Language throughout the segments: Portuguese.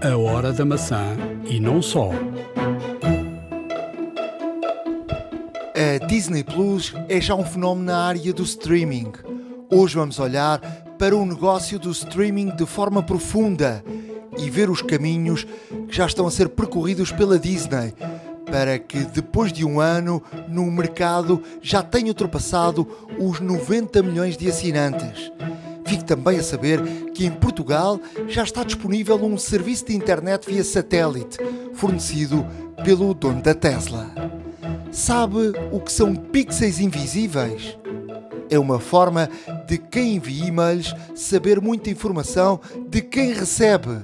A hora da maçã e não só. A Disney Plus é já um fenómeno na área do streaming. Hoje vamos olhar para o negócio do streaming de forma profunda e ver os caminhos que já estão a ser percorridos pela Disney para que depois de um ano no mercado já tenha ultrapassado os 90 milhões de assinantes. Fique também a saber que em Portugal já está disponível um serviço de internet via satélite, fornecido pelo dono da Tesla. Sabe o que são pixels invisíveis? É uma forma de quem envia e-mails saber muita informação de quem recebe.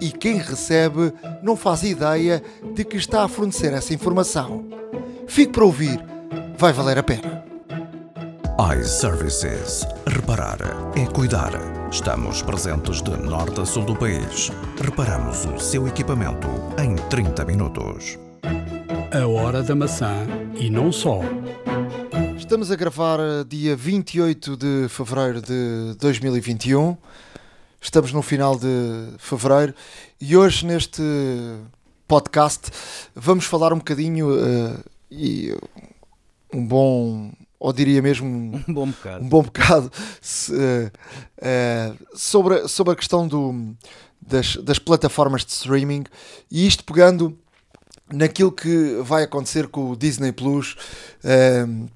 E quem recebe não faz ideia de que está a fornecer essa informação. Fique para ouvir, vai valer a pena iServices. Reparar é cuidar. Estamos presentes de norte a sul do país. Reparamos o seu equipamento em 30 minutos. A hora da maçã e não só. Estamos a gravar eh, dia 28 de fevereiro de 2021. Estamos no final de fevereiro e hoje neste podcast vamos falar um bocadinho uh, e um bom ou diria mesmo um bom bocado, um bom bocado se, uh, uh, sobre, sobre a questão do, das, das plataformas de streaming e isto pegando naquilo que vai acontecer com o Disney Plus. Uh,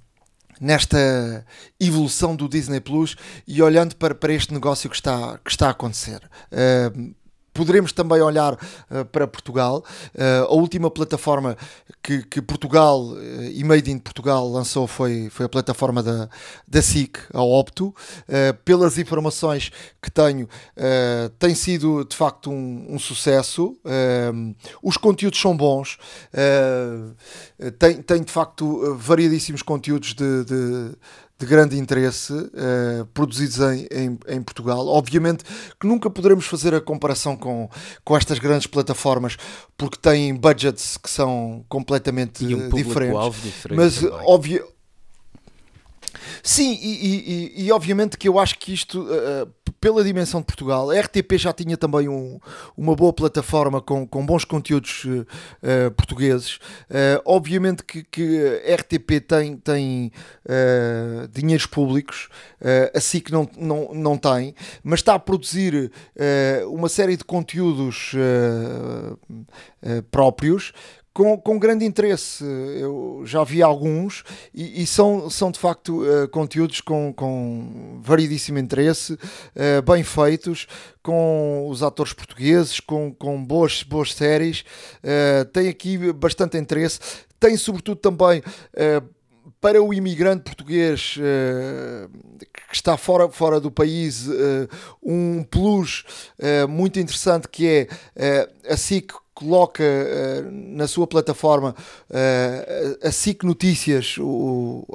nesta evolução do Disney Plus e olhando para, para este negócio que está, que está a acontecer. Uh, Poderemos também olhar uh, para Portugal. Uh, a última plataforma que, que Portugal uh, e Made in Portugal lançou foi, foi a plataforma da, da SIC, a Opto. pelas informações que tenho, tem sido de facto um, um sucesso. os conteúdos são bons. tem, tem de facto variadíssimos conteúdos de, de de grande interesse uh, produzidos em, em, em, Portugal. Obviamente que nunca poderemos fazer a comparação com, com estas grandes plataformas porque têm budgets que são completamente um diferentes. diferente mas óbvio Sim, e, e, e, obviamente que eu acho que isto, uh, pela dimensão de Portugal, a RTP já tinha também um, uma boa plataforma com, com bons conteúdos uh, portugueses. Uh, obviamente que, que a RTP tem, tem dinheiros públicos, assim que não, não, não tem, mas está a produzir uma série de conteúdos próprios com, com grande interesse. Eu já vi alguns e, e são, são de facto uh, conteúdos com, com variedíssimo interesse, uh, bem feitos, com os atores portugueses, com, com boas, boas séries. Uh, tem aqui bastante interesse. Tem sobretudo também para o imigrante português uh, que está fora, fora do país, uh, um plus uh, muito interessante que é a SIC coloca uh, na sua plataforma uh, a SIC Notícias, o,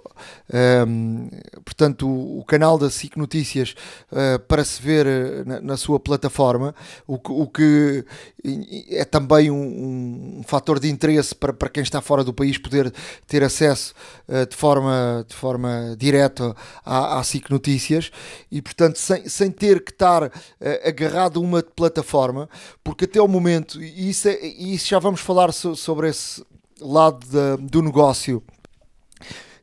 um, ehm, portanto, o, o, canal da SIC Notícias uh, para se ver na, na, sua plataforma, o, o que é também um, um, fator de interesse para, para quem está fora do país poder ter acesso de, forma, de forma direta à, à SIC Notícias. E, portanto, sem, sem ter que estar agarrado a uma plataforma, porque até o momento, e isso e isso já vamos falar so, sobre esse lado do negócio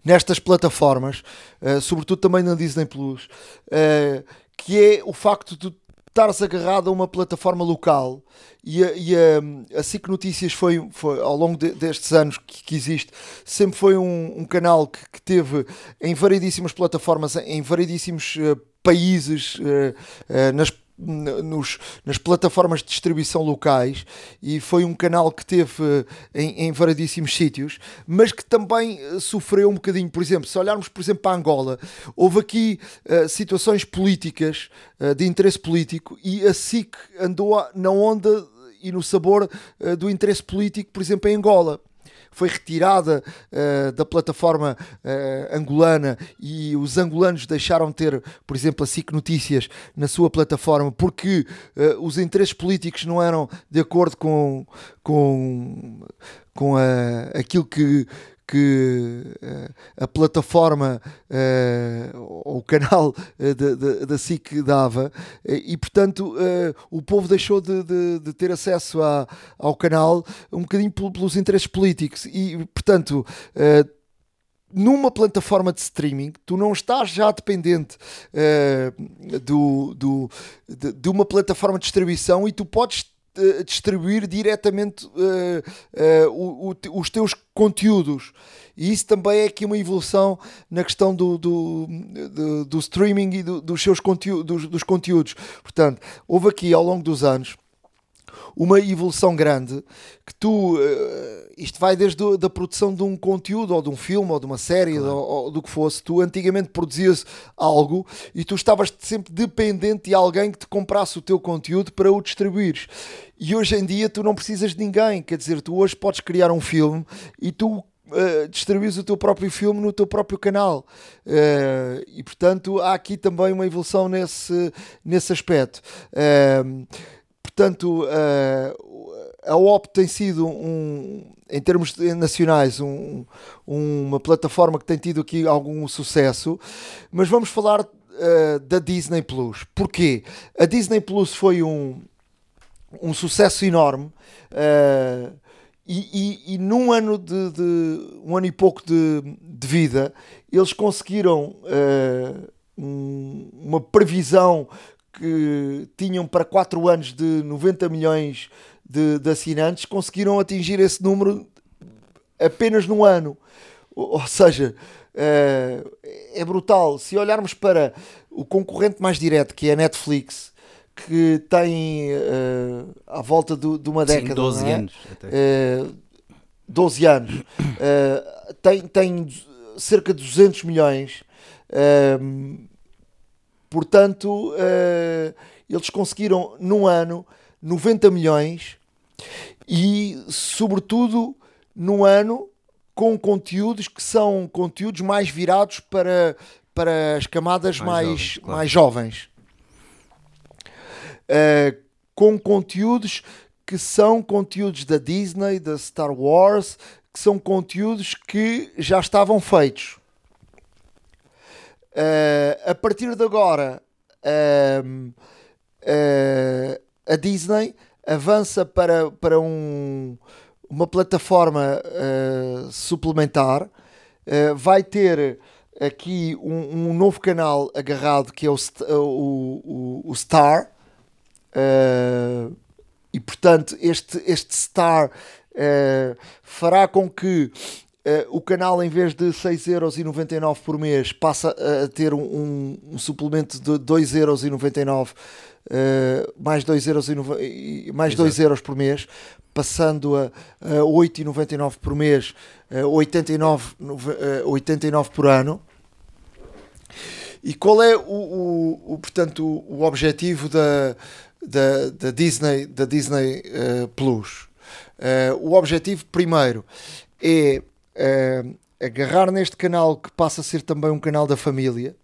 nestas plataformas, uh, sobretudo também na Disney Plus, uh, que é o facto de estares agarrado a uma plataforma local e a, e a, a Notícias foi, foi ao longo de, destes anos que, que, existe, sempre foi um, um canal que, que, teve em variedíssimas plataformas, em variedíssimos uh, países, nas nos, nas plataformas de distribuição locais e foi um canal que teve eh, em, em variedíssimos sítios, mas que também eh, sofreu um bocadinho. Por exemplo, se olharmos, por exemplo, para Angola, houve aqui uh, situações políticas, uh, de interesse político, e a SIC andou na onda e no sabor uh, do interesse político, por exemplo, em Angola foi retirada uh, da plataforma uh, angolana e os angolanos deixaram de ter, por exemplo, a SIC Notícias na sua plataforma porque uh, os interesses políticos não eram de acordo com, com, com a, aquilo que, que uh, a plataforma ou o canal uh, da SIC dava. E portanto o povo deixou de, de, de ter acesso a, ao canal um bocadinho pelos interesses políticos. E portanto numa plataforma de streaming, tu não estás já dependente uh, do, do, de, de, uma plataforma de distribuição e tu podes distribuir diretamente uh, o, o, os teus conteúdos. E isso também é aqui uma evolução na questão do, do, do, do streaming e dos seus conteúdos, dos, dos conteúdos. Portanto, houve aqui ao longo dos anos uma evolução grande que tu, uh, isto vai desde a da produção de um conteúdo ou de um filme ou de uma série claro. ou, ou, do que fosse, tu antigamente produzias algo e tu estavas sempre dependente de alguém que te comprasse o teu conteúdo para o distribuires. E hoje em dia tu não precisas de ninguém, quer dizer, tu hoje podes criar um filme e tu Uh, distribuís o teu próprio filme no teu próprio canal. Uh, e portanto há aqui também uma evolução nesse, nesse aspecto. Uh, Portanto, uh, a OP tem sido, um, em termos nacionais, um, uma plataforma que tem tido aqui algum sucesso, mas vamos falar uh, da Disney Plus. Porquê? A Disney Plus foi um, um sucesso enorme. Uh, e, e, e, num ano de, de, um ano e pouco de, de vida eles conseguiram uh, um, uma previsão que tinham para 4 anos de 90 milhões de, de assinantes conseguiram atingir esse número apenas num ano. Ou, ou seja, é, é brutal. Se olharmos para o concorrente mais direto, que é a Netflix, que tem uh, à volta de, de uma década. Sim, 12 é? anos. Até. Uh, 12 anos. Uh, tem, tem cerca de 200 milhões. Portanto, uh, eles conseguiram num ano 90 milhões e, sobretudo, num ano com conteúdos que são conteúdos mais virados para, para as camadas mais, mais, jovens, claro. mais jovens. Uh, com conteúdos que são conteúdos da Disney, da Star Wars, que são conteúdos que já estavam feitos. Uh, a partir de agora, uh, a Disney avança para, para um, uma plataforma suplementar. vai ter aqui um, um, novo canal agarrado que é o, o, o, o Star. e portanto, este, este Star fará com que Uh, o canal, em vez de 6,99€ por mês, passa a ter um, um, um suplemento de 2,99€, uh, eh, mais 2 euros, e, mais 2 euros por mês, passando a, a 8,99€ por mês, uh, 89, uh, 89 por ano. E qual é o, o, o portanto, o, o objetivo da, da, da, Disney, da Disney uh, Plus? O objetivo, primeiro, é uh, agarrar neste canal que passa a ser também um canal da família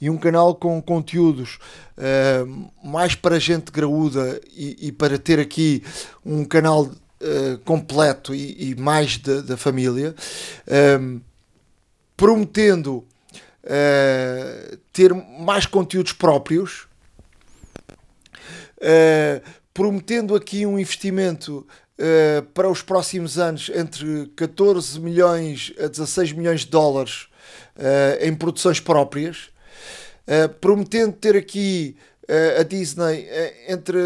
e um canal com conteúdos uh, mais para gente graúda e, e, para ter aqui um canal uh, completo e, e mais da família, prometendo ter mais conteúdos próprios, prometendo aqui um investimento uh, para os próximos anos entre 14 milhões a 16 milhões de dólares uh, em produções próprias, uh, prometendo ter aqui a Disney entre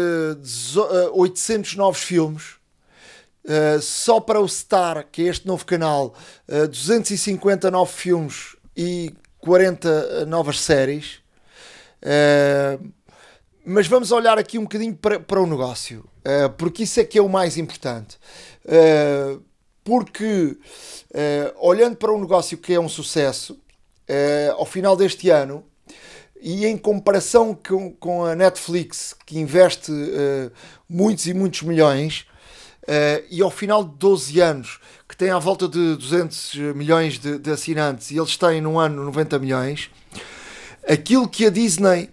800 novos filmes. Só para o Star, que é este novo canal, uh, 250 novos filmes e 40 novas séries. Uh, mas vamos olhar aqui um bocadinho para, para o negócio, uh, porque isso é que é o mais importante. Uh, porque, uh, olhando para um negócio que é um sucesso, ao final deste ano, e em comparação com, com a Netflix, que investe muitos e muitos milhões, e ao final de 12 anos, que tem à volta de 200 milhões de, de assinantes, e eles têm num ano 90 milhões, aquilo que a Disney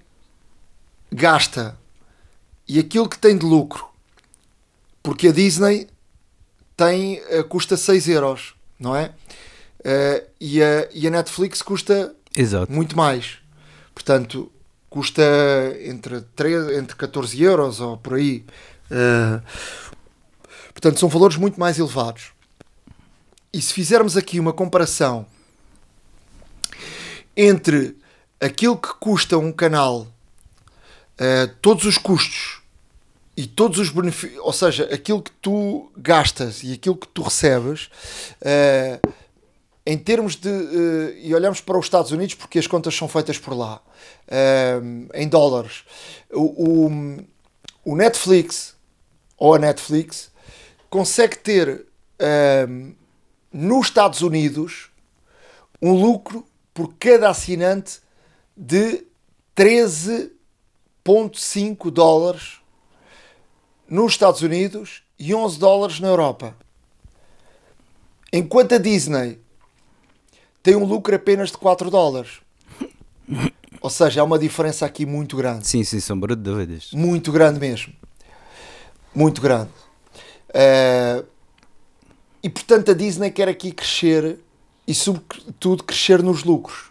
gasta e aquilo que tem de lucro, porque a Disney tem, eh, custa 6 euros, não é? Uh, e, a, e a Netflix custa Exato. muito mais. Portanto, custa entre, 3, entre 14 euros ou por aí. Uh, portanto, são valores muito mais elevados. E se fizermos aqui uma comparação entre aquilo que custa um canal, uh, todos os custos e todos os benefícios, ou seja, aquilo que tu gastas e aquilo que tu recebes, uh, em termos de. Uh, e olhamos para os Estados Unidos porque as contas são feitas por lá, em dólares. O, o, o, Netflix ou a Netflix consegue ter nos Estados Unidos um lucro por cada assinante de 13,5 dólares nos Estados Unidos e 11 dólares na Europa. Enquanto a Disney tem um lucro apenas de 4 dólares. Ou seja, há uma diferença aqui muito grande. Sim, sim, sombra de dúvidas. Muito grande mesmo. Muito grande. Uh, e portanto a Disney quer aqui crescer e sobretudo crescer nos lucros.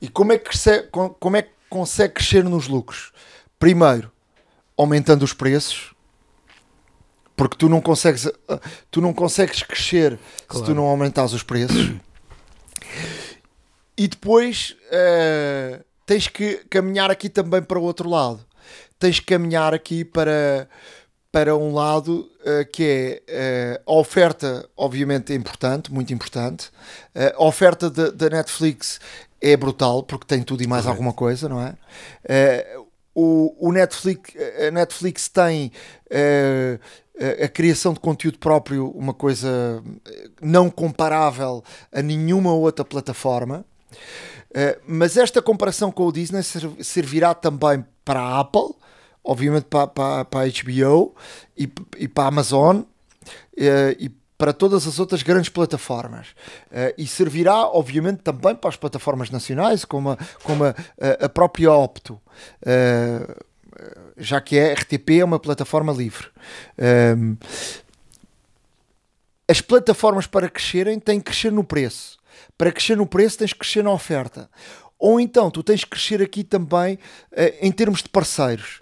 E como é que, cresce, como é que consegue crescer nos lucros? Primeiro, aumentando os preços, porque tu não consegues, tu não consegues crescer claro. se tu não aumentares os preços. E depois uh, tens que caminhar aqui também para o outro lado. Tens que caminhar aqui para, para um lado uh, que é uh, a oferta, obviamente, é importante, muito importante. Uh, a oferta da Netflix é brutal, porque tem tudo e mais Correto. alguma coisa, não é? o, o Netflix, a Netflix tem a criação de conteúdo próprio, uma coisa não comparável a nenhuma outra plataforma. mas esta comparação com o Disney servirá também para a Apple, obviamente para, para, para a HBO e, e para a Amazon uh, e para todas as outras grandes plataformas. E servirá, obviamente, também para as plataformas nacionais, como a, como a, a própria Opto. Já que a RTP é uma plataforma livre. Um, as plataformas para crescerem têm que crescer no preço. Para crescer no preço tens que crescer na oferta. Ou então tu tens que crescer aqui também uh, em termos de parceiros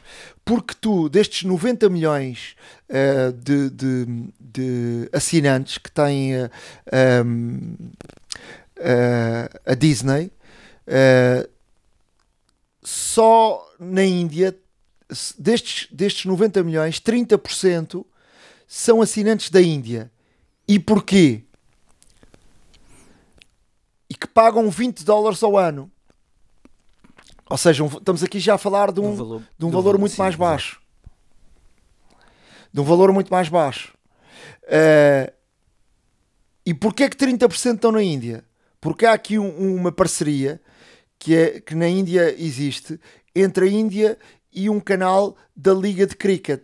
porque tu, destes 90 milhões uh, de, de, de, assinantes que tem uh, um, uh, a Disney, só na Índia, destes, destes 90 milhões, 30% são assinantes da Índia. E porquê? E que pagam 20 dólares ao ano. Ou seja, um, estamos aqui já a falar de um, um valor, de um valor muito mais baixo. De um valor muito mais baixo. Uh, e porquê que 30% estão na Índia? Porque há aqui um, uma parceria que, é, que na Índia existe entre a Índia e um canal da Liga de Cricket.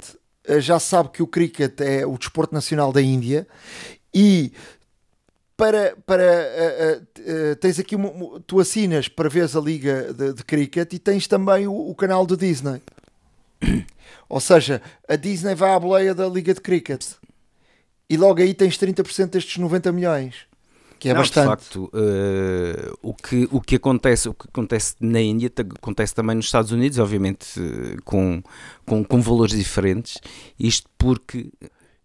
Uh, já sabe que o cricket é o desporto nacional da Índia e para, para uh, uh, uh, tens aqui uma, tu assinas para ver a liga de, de cricket e tens também o, o, canal da Disney. Ou seja, a Disney vai à boleia da liga de cricket e logo aí tens 30% destes 90 milhões. Que é Não, bastante. De facto, o, que, o, que acontece, o que acontece na Índia acontece também nos Estados Unidos, obviamente com, com, com valores diferentes. Isto porque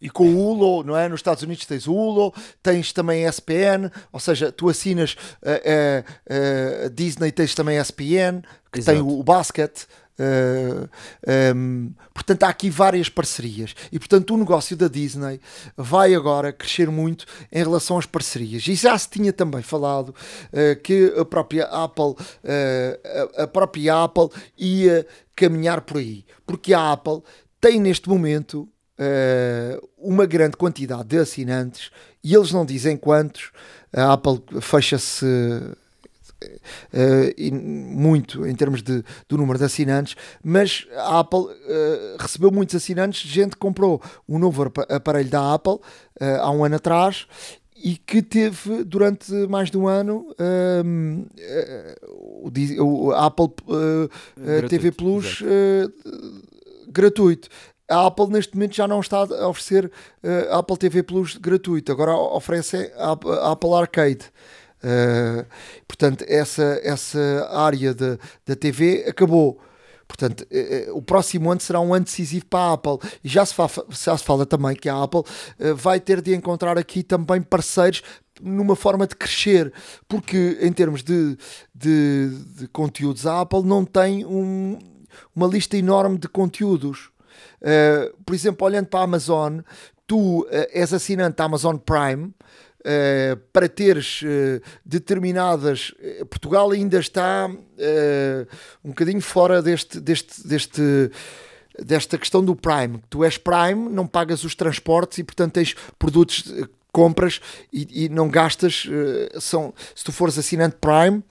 e com o Ulo, não é? Nos Estados Unidos tens o Ulo, tens também a SPN, ou seja, tu assinas a, a, a Disney, tens também a SPN, que Exato. tem o, o basket. Uh, um, portanto, há aqui várias parcerias e, portanto, o negócio da Disney vai agora crescer muito em relação às parcerias. E já se tinha também falado uh, que a própria Apple, uh, a, a própria Apple ia caminhar por aí, porque a Apple tem neste momento uh, uma grande quantidade de assinantes e eles não dizem quantos. A Apple fecha-se Uh, muito em termos de, do número de assinantes, mas a Apple uh, recebeu muitos assinantes, gente que comprou um novo aparelho da Apple uh, há um ano atrás e que teve durante mais de um ano o, o, Apple TV Plus gratuito. A Apple neste momento já não está a oferecer uh, Apple TV Plus gratuito, agora oferece a, a Apple Arcade. Uh, portanto, essa, essa área da, TV acabou. Portanto, uh, o próximo ano será um ano decisivo para a Apple. E já se, fa já se fala também que a Apple vai ter de encontrar aqui também parceiros numa forma de crescer, porque em termos de, de, de conteúdos, a Apple não tem um, uma lista enorme de conteúdos. Uh, por exemplo, olhando para a Amazon, tu uh, és assinante da Amazon Prime. Uh, para teres determinadas. Portugal ainda está um bocadinho fora deste, deste, deste, desta questão do Prime. Tu és Prime, não pagas os transportes e, portanto, tens produtos compras e, e não gastas. são, se tu fores assinante Prime,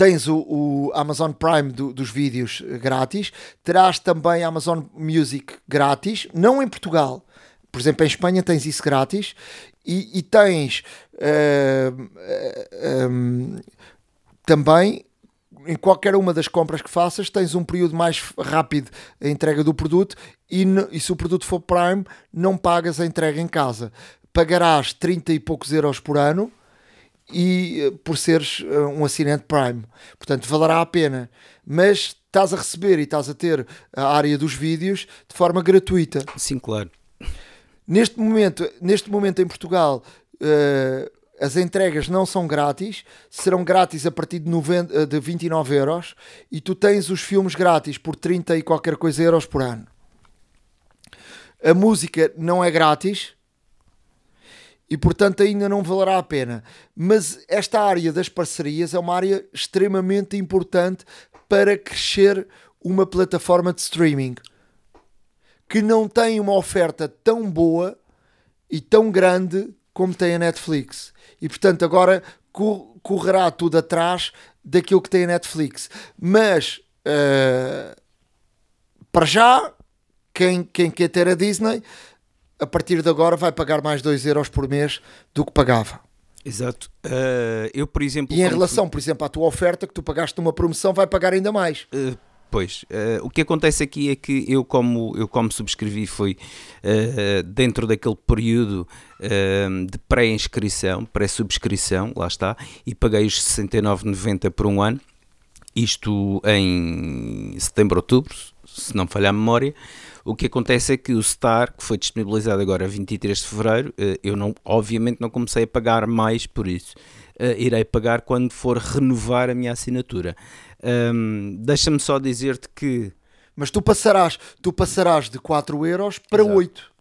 tens o, o Amazon Prime do, dos vídeos grátis, terás também Amazon Music grátis, não em Portugal. Por exemplo, em Espanha tens isso grátis e, e tens uh, uh, um, também em qualquer uma das compras que faças, tens um período mais rápido a entrega do produto e, e, se o produto for Prime, não pagas a entrega em casa. Pagarás 30 e poucos euros por ano e eh, por seres uh, um assinante Prime. Portanto, valerá a pena. Mas estás a receber e estás a ter a área dos vídeos de forma gratuita. Sim, claro. Neste momento, neste momento em Portugal, uh, as entregas não são grátis, serão grátis a partir de, 90, de 29 euros e tu tens os filmes grátis por 30 e qualquer coisa euros por ano. A música não é grátis, e portanto ainda não valerá a pena. Mas esta área das parcerias é uma área extremamente importante para crescer uma plataforma de streaming que não tem uma oferta tão boa e tão grande como tem a Netflix. E portanto agora correrá tudo atrás daquilo que tem a Netflix. Mas uh, para já, quem, quem quer ter a Disney a partir de agora vai pagar mais 2 euros por mês do que pagava. Exato. Uh, eu, por exemplo. E em relação, por exemplo, à tua oferta que tu pagaste numa promoção, vai pagar ainda mais. Uh, pois, uh, o que acontece aqui é que eu, como, eu como subscrevi, foi dentro daquele período de pré-inscrição, pré-subscrição, lá está, e paguei os 69,90 por um ano, isto em setembro, outubro, se não falhar a memória. O que acontece é que o Star, que foi disponibilizado agora a 23 de fevereiro, eh, eu não, obviamente não comecei a pagar mais por isso. Uh, irei pagar quando for renovar a minha assinatura. Um, Deixa-me só dizer-te que. Mas tu passarás, tu passarás de 4 euros para Exato. 8.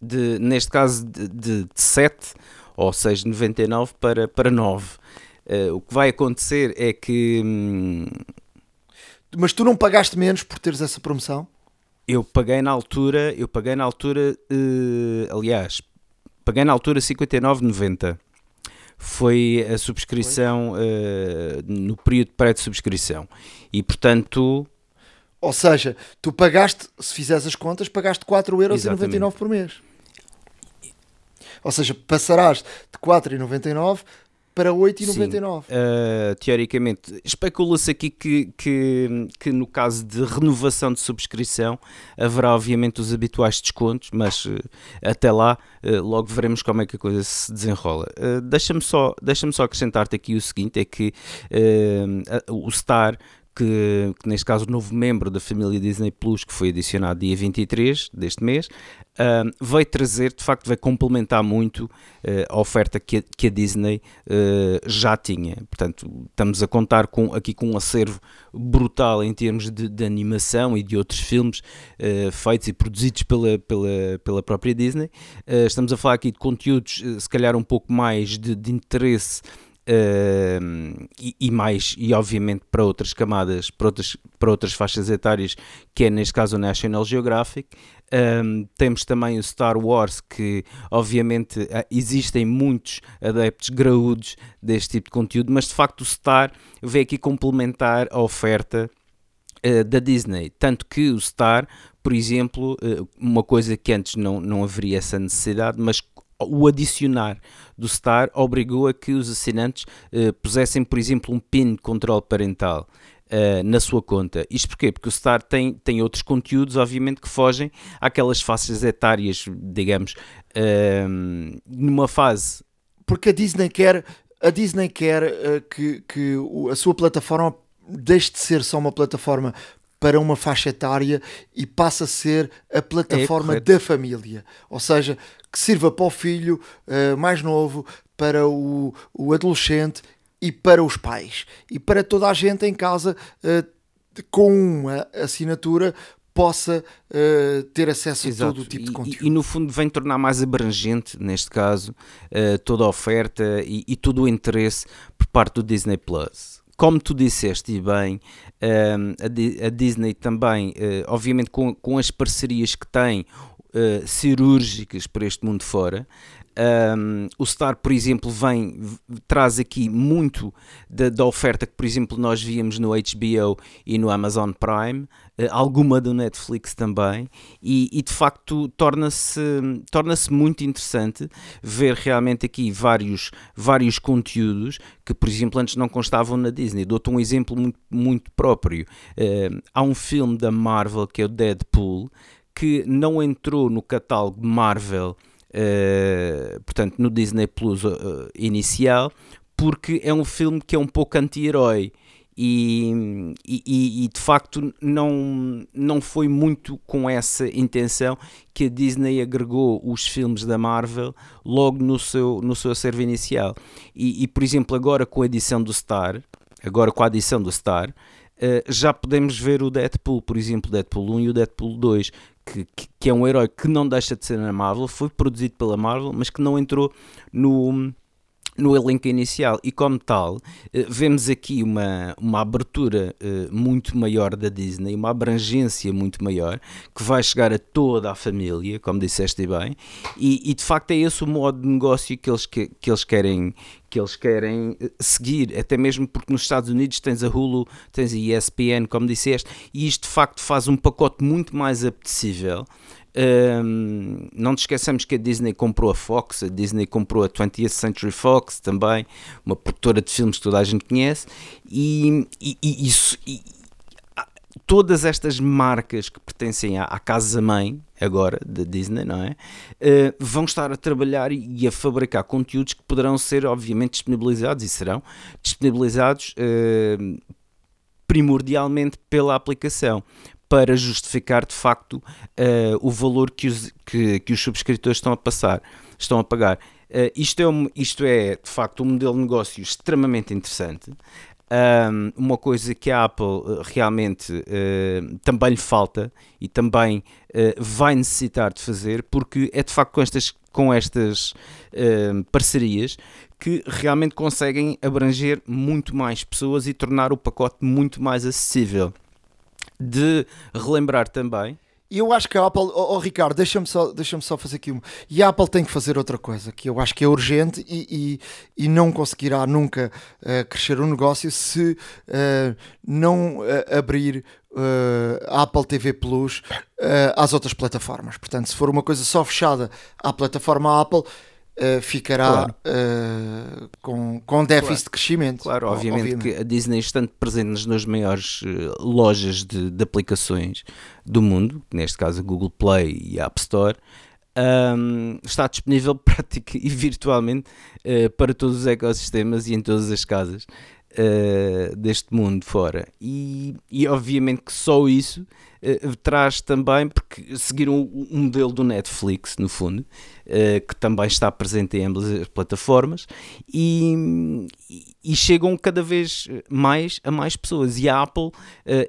De, neste caso, de, de, de 7 ou 6,99 para, para 9. Uh, eh, o que vai acontecer é que. Hum... Mas tu não pagaste menos por teres essa promoção? Eu paguei na altura, eu paguei na altura, uh, aliás, paguei na altura 59,90. Foi a subscrição uh, no período pré de subscrição. E portanto. Ou seja, tu pagaste, se fizeres as contas, pagaste 4,99€ por mês. Ou seja, passarás de 4,99€ para 8,99. Uh, teoricamente, especula-se aqui que, que, que no caso de renovação de subscrição haverá obviamente os habituais descontos, mas uh, até lá uh, logo veremos como é que a coisa se desenrola. Uh, deixa-me só, deixa só acrescentar-te aqui o seguinte: é que o Star que, que, neste caso o novo membro da família Disney Plus, que foi adicionado dia 23 deste mês, uh, veio trazer, de facto, vai complementar muito uh, a oferta que a, que a Disney uh, já tinha. Portanto, estamos a contar com, aqui com um acervo brutal em termos de, de animação e de outros filmes uh, feitos e produzidos pela, pela, pela própria Disney. estamos a falar aqui de conteúdos, se calhar, um pouco mais de, de interesse Uh, e, e, mais, e obviamente para outras camadas, para outras, para outras faixas etárias, que é neste caso o National Geographic. Um, temos também o Star Wars, que obviamente ah, existem muitos adeptos graúdos deste tipo de conteúdo, mas de facto o Star veio aqui complementar a oferta uh, da Disney. Tanto que o Star, por exemplo, uh, uma coisa que antes não, não haveria essa necessidade, mas o adicionar do Star obrigou a que os assinantes uh, pusessem, por exemplo, um PIN de controle parental. Uh, na sua conta. Isto porquê? Porque o Star tem, tem outros conteúdos, obviamente, que fogem àquelas faixas etárias, digamos, uh, numa fase. Porque a Disney quer, a Disney quer uh, que, que a sua plataforma deixe de ser só uma plataforma para uma faixa etária e passe a ser a plataforma é da família. Ou seja, que sirva para o filho uh, mais novo, para o, o adolescente e para os pais. E para toda a gente em casa uh, com uma assinatura possa uh, ter acesso Exato. a todo o tipo de conteúdo. E, e, no fundo vem tornar mais abrangente, neste caso, uh, toda a oferta e, e, todo o interesse por parte do Disney Plus. Como tu disseste e bem, a, Disney também, obviamente com, com as parcerias que tem, cirúrgicas para este mundo fora, um, o Star, por exemplo, vem, traz aqui muito da, da, oferta que, por exemplo, nós víamos no HBO e no Amazon Prime, uh, alguma do Netflix também, e, e de facto torna-se torna muito interessante ver realmente aqui vários, vários conteúdos que, por exemplo, antes não constavam na Disney. Dou-te um exemplo muito, muito próprio. Uh, há um filme da Marvel que é o Deadpool que não entrou no catálogo Marvel uh, portanto, no Disney Plus uh, inicial, porque é um filme que é um pouco anti-herói. E, e, e, de facto não, não foi muito com essa intenção que a Disney agregou os filmes da Marvel logo no seu, no seu acervo inicial. E, e por exemplo, agora com a edição do Star, agora com a edição do Star, uh, já podemos ver o Deadpool, por exemplo, Deadpool 1 e o Deadpool 2, que, que, é um herói que não deixa de ser na Marvel, foi produzido pela Marvel, mas que não entrou no, no elenco inicial e como tal eh, vemos aqui uma, uma abertura uh, muito maior da Disney, uma abrangência muito maior que vai chegar a toda a família, como disseste bem, e, e de facto é esse o modo de negócio que eles, que, que eles querem que eles querem eh, seguir, até mesmo porque nos Estados Unidos tens a Hulu, tens a ESPN, como disseste, e isto de facto faz um pacote muito mais apetecível. Um, não te esqueçamos que a Disney comprou a Fox, a Disney comprou a 20th Century Fox também, uma produtora de filmes que toda a gente conhece, e, e, e isso. E, todas estas marcas que pertencem à, à casa-mãe, agora, da Disney, não é? Uh, vão estar a trabalhar e, e, a fabricar conteúdos que poderão ser, obviamente, disponibilizados e serão disponibilizados uh, primordialmente pela aplicação para justificar de facto uh, o valor que os, que, que os subscritores estão a passar, estão a pagar. Uh, isto, é um, isto é de facto um modelo de negócio extremamente interessante. Um, uma coisa que a Apple uh, realmente uh, também lhe falta e também vai necessitar de fazer, porque é de facto com estas, com estas parcerias que realmente conseguem abranger muito mais pessoas e tornar o pacote muito mais acessível de relembrar também. E eu acho que a Apple, oh, oh Ricardo, deixa-me só, deixa só fazer aqui uma. E a Apple tem que fazer outra coisa, que eu acho que é urgente e, e, e não conseguirá nunca uh, crescer o um negócio se uh, não uh, abrir a Apple TV Plus às outras plataformas. Portanto, se for uma coisa só fechada à plataforma Apple, uh, ficará claro. uh, com, com déficit claro. de crescimento. Claro, obviamente, obviamente, que a Disney, estando presente nas maiores uh, lojas de, de, aplicações do mundo, neste caso a Google Play e a App Store, um, está disponível prática e virtualmente para todos os ecossistemas e em todas as casas. Deste mundo fora. E, e obviamente que só isso traz também, porque seguiram o, o modelo do Netflix, no fundo, uh, que também está presente em ambas as plataformas, e, e, chegam cada vez mais a mais pessoas. E a Apple,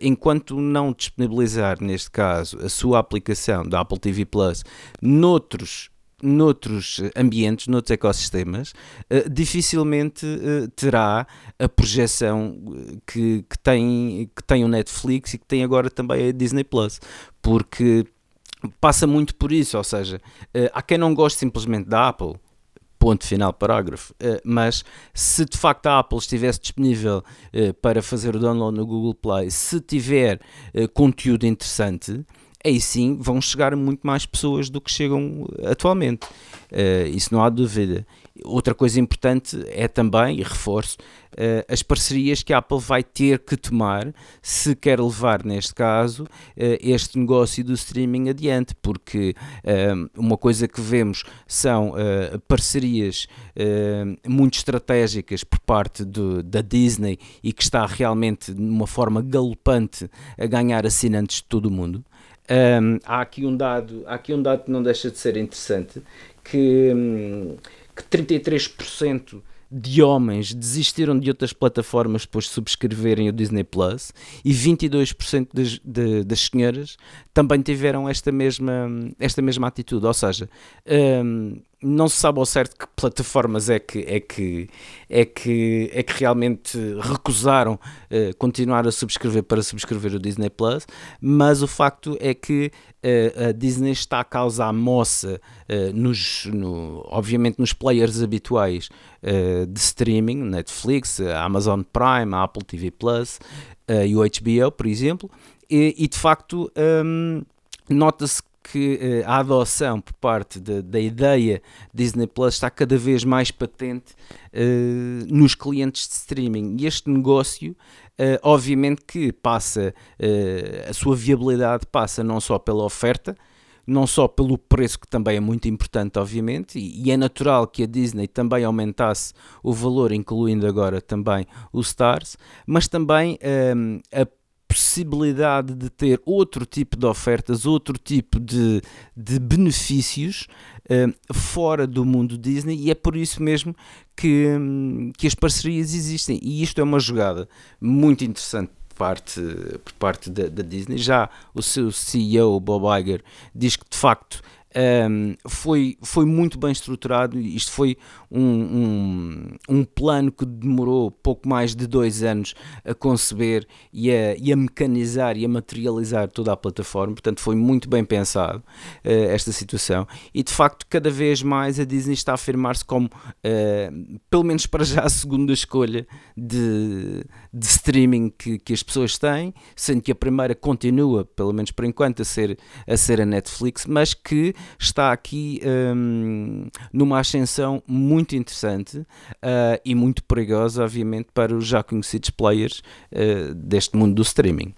enquanto não disponibilizar, neste caso, a sua aplicação da Apple TV Plus noutros noutros ambientes, noutros ecossistemas, uh, dificilmente uh, terá a projeção eh, que, que, tem, que tem o Netflix e que tem agora também a Disney Plus, porque passa muito por isso, ou seja, há quem não goste simplesmente da Apple, ponto final, parágrafo. mas se de facto a Apple estivesse disponível para fazer o download no Google Play, se tiver conteúdo interessante, aí sim vão chegar muito mais pessoas do que chegam atualmente. Uh, isso não há dúvida. Outra coisa importante é também, e reforço, uh, as parcerias que a Apple vai ter que tomar se quer levar, neste caso, uh, este negócio do streaming adiante, porque uma coisa que vemos são parcerias muito estratégicas por parte do, da Disney e que está realmente, de uma forma galopante, a ganhar assinantes de todo o mundo. Um, há, aqui um dado, há aqui um dado que não deixa de ser interessante, que, um, que 33% de homens desistiram de outras plataformas depois de subscreverem o Disney Plus e 22% das, de, das senhoras também tiveram esta mesma, esta mesma atitude. Ou seja, um, não se sabe ao certo que plataformas é que, é que, é que, é que realmente recusaram uh, continuar a subscrever para subscrever o Disney Plus, mas o facto é que uh, a Disney está a causar moça, uh, nos, no, obviamente nos players habituais de streaming, Netflix, Amazon Prime, Apple TV Plus e o HBO, por exemplo, e, e de facto. Um, Nota-se que eh, a adoção por parte de, da ideia Disney Plus está cada vez mais patente uh, nos clientes de streaming. E este negócio uh, obviamente que passa uh, a sua viabilidade passa não só pela oferta não só pelo preço que também é muito importante obviamente e, e é natural que a Disney também aumentasse o valor incluindo agora também o Stars mas também a possibilidade de ter outro tipo de ofertas, outro tipo de, de benefícios uh, fora do mundo Disney e é por isso mesmo que, um, que as parcerias existem. E isto é uma jogada muito interessante parte, por parte da, da Disney. Já o seu CEO, Bob Iger, diz que de facto um, foi, foi muito bem estruturado. Isto foi um, um, um, plano que demorou pouco mais de dois anos a conceber e a, e a mecanizar e a materializar toda a plataforma. Portanto, foi muito bem pensado uh, esta situação. E de facto, cada vez mais a Disney está a afirmar-se como, uh, pelo menos para já, a segunda escolha de, de streaming que, que as pessoas têm, sendo que a primeira continua, pelo menos por enquanto, a ser a, ser a Netflix, mas que está aqui um, numa ascensão muito interessante uh, e muito perigosa, obviamente, para os já conhecidos players uh, deste mundo do streaming.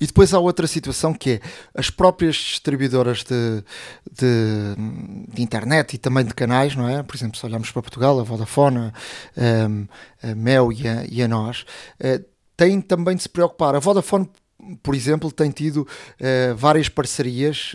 E depois há outra situação que é as próprias distribuidoras de, de, de, internet e também de canais, não é? Por exemplo, se olharmos para Portugal, a Vodafone, a, a Mel e a, e a nós, uh, têm também de se preocupar. A Vodafone por exemplo, tem tido várias parcerias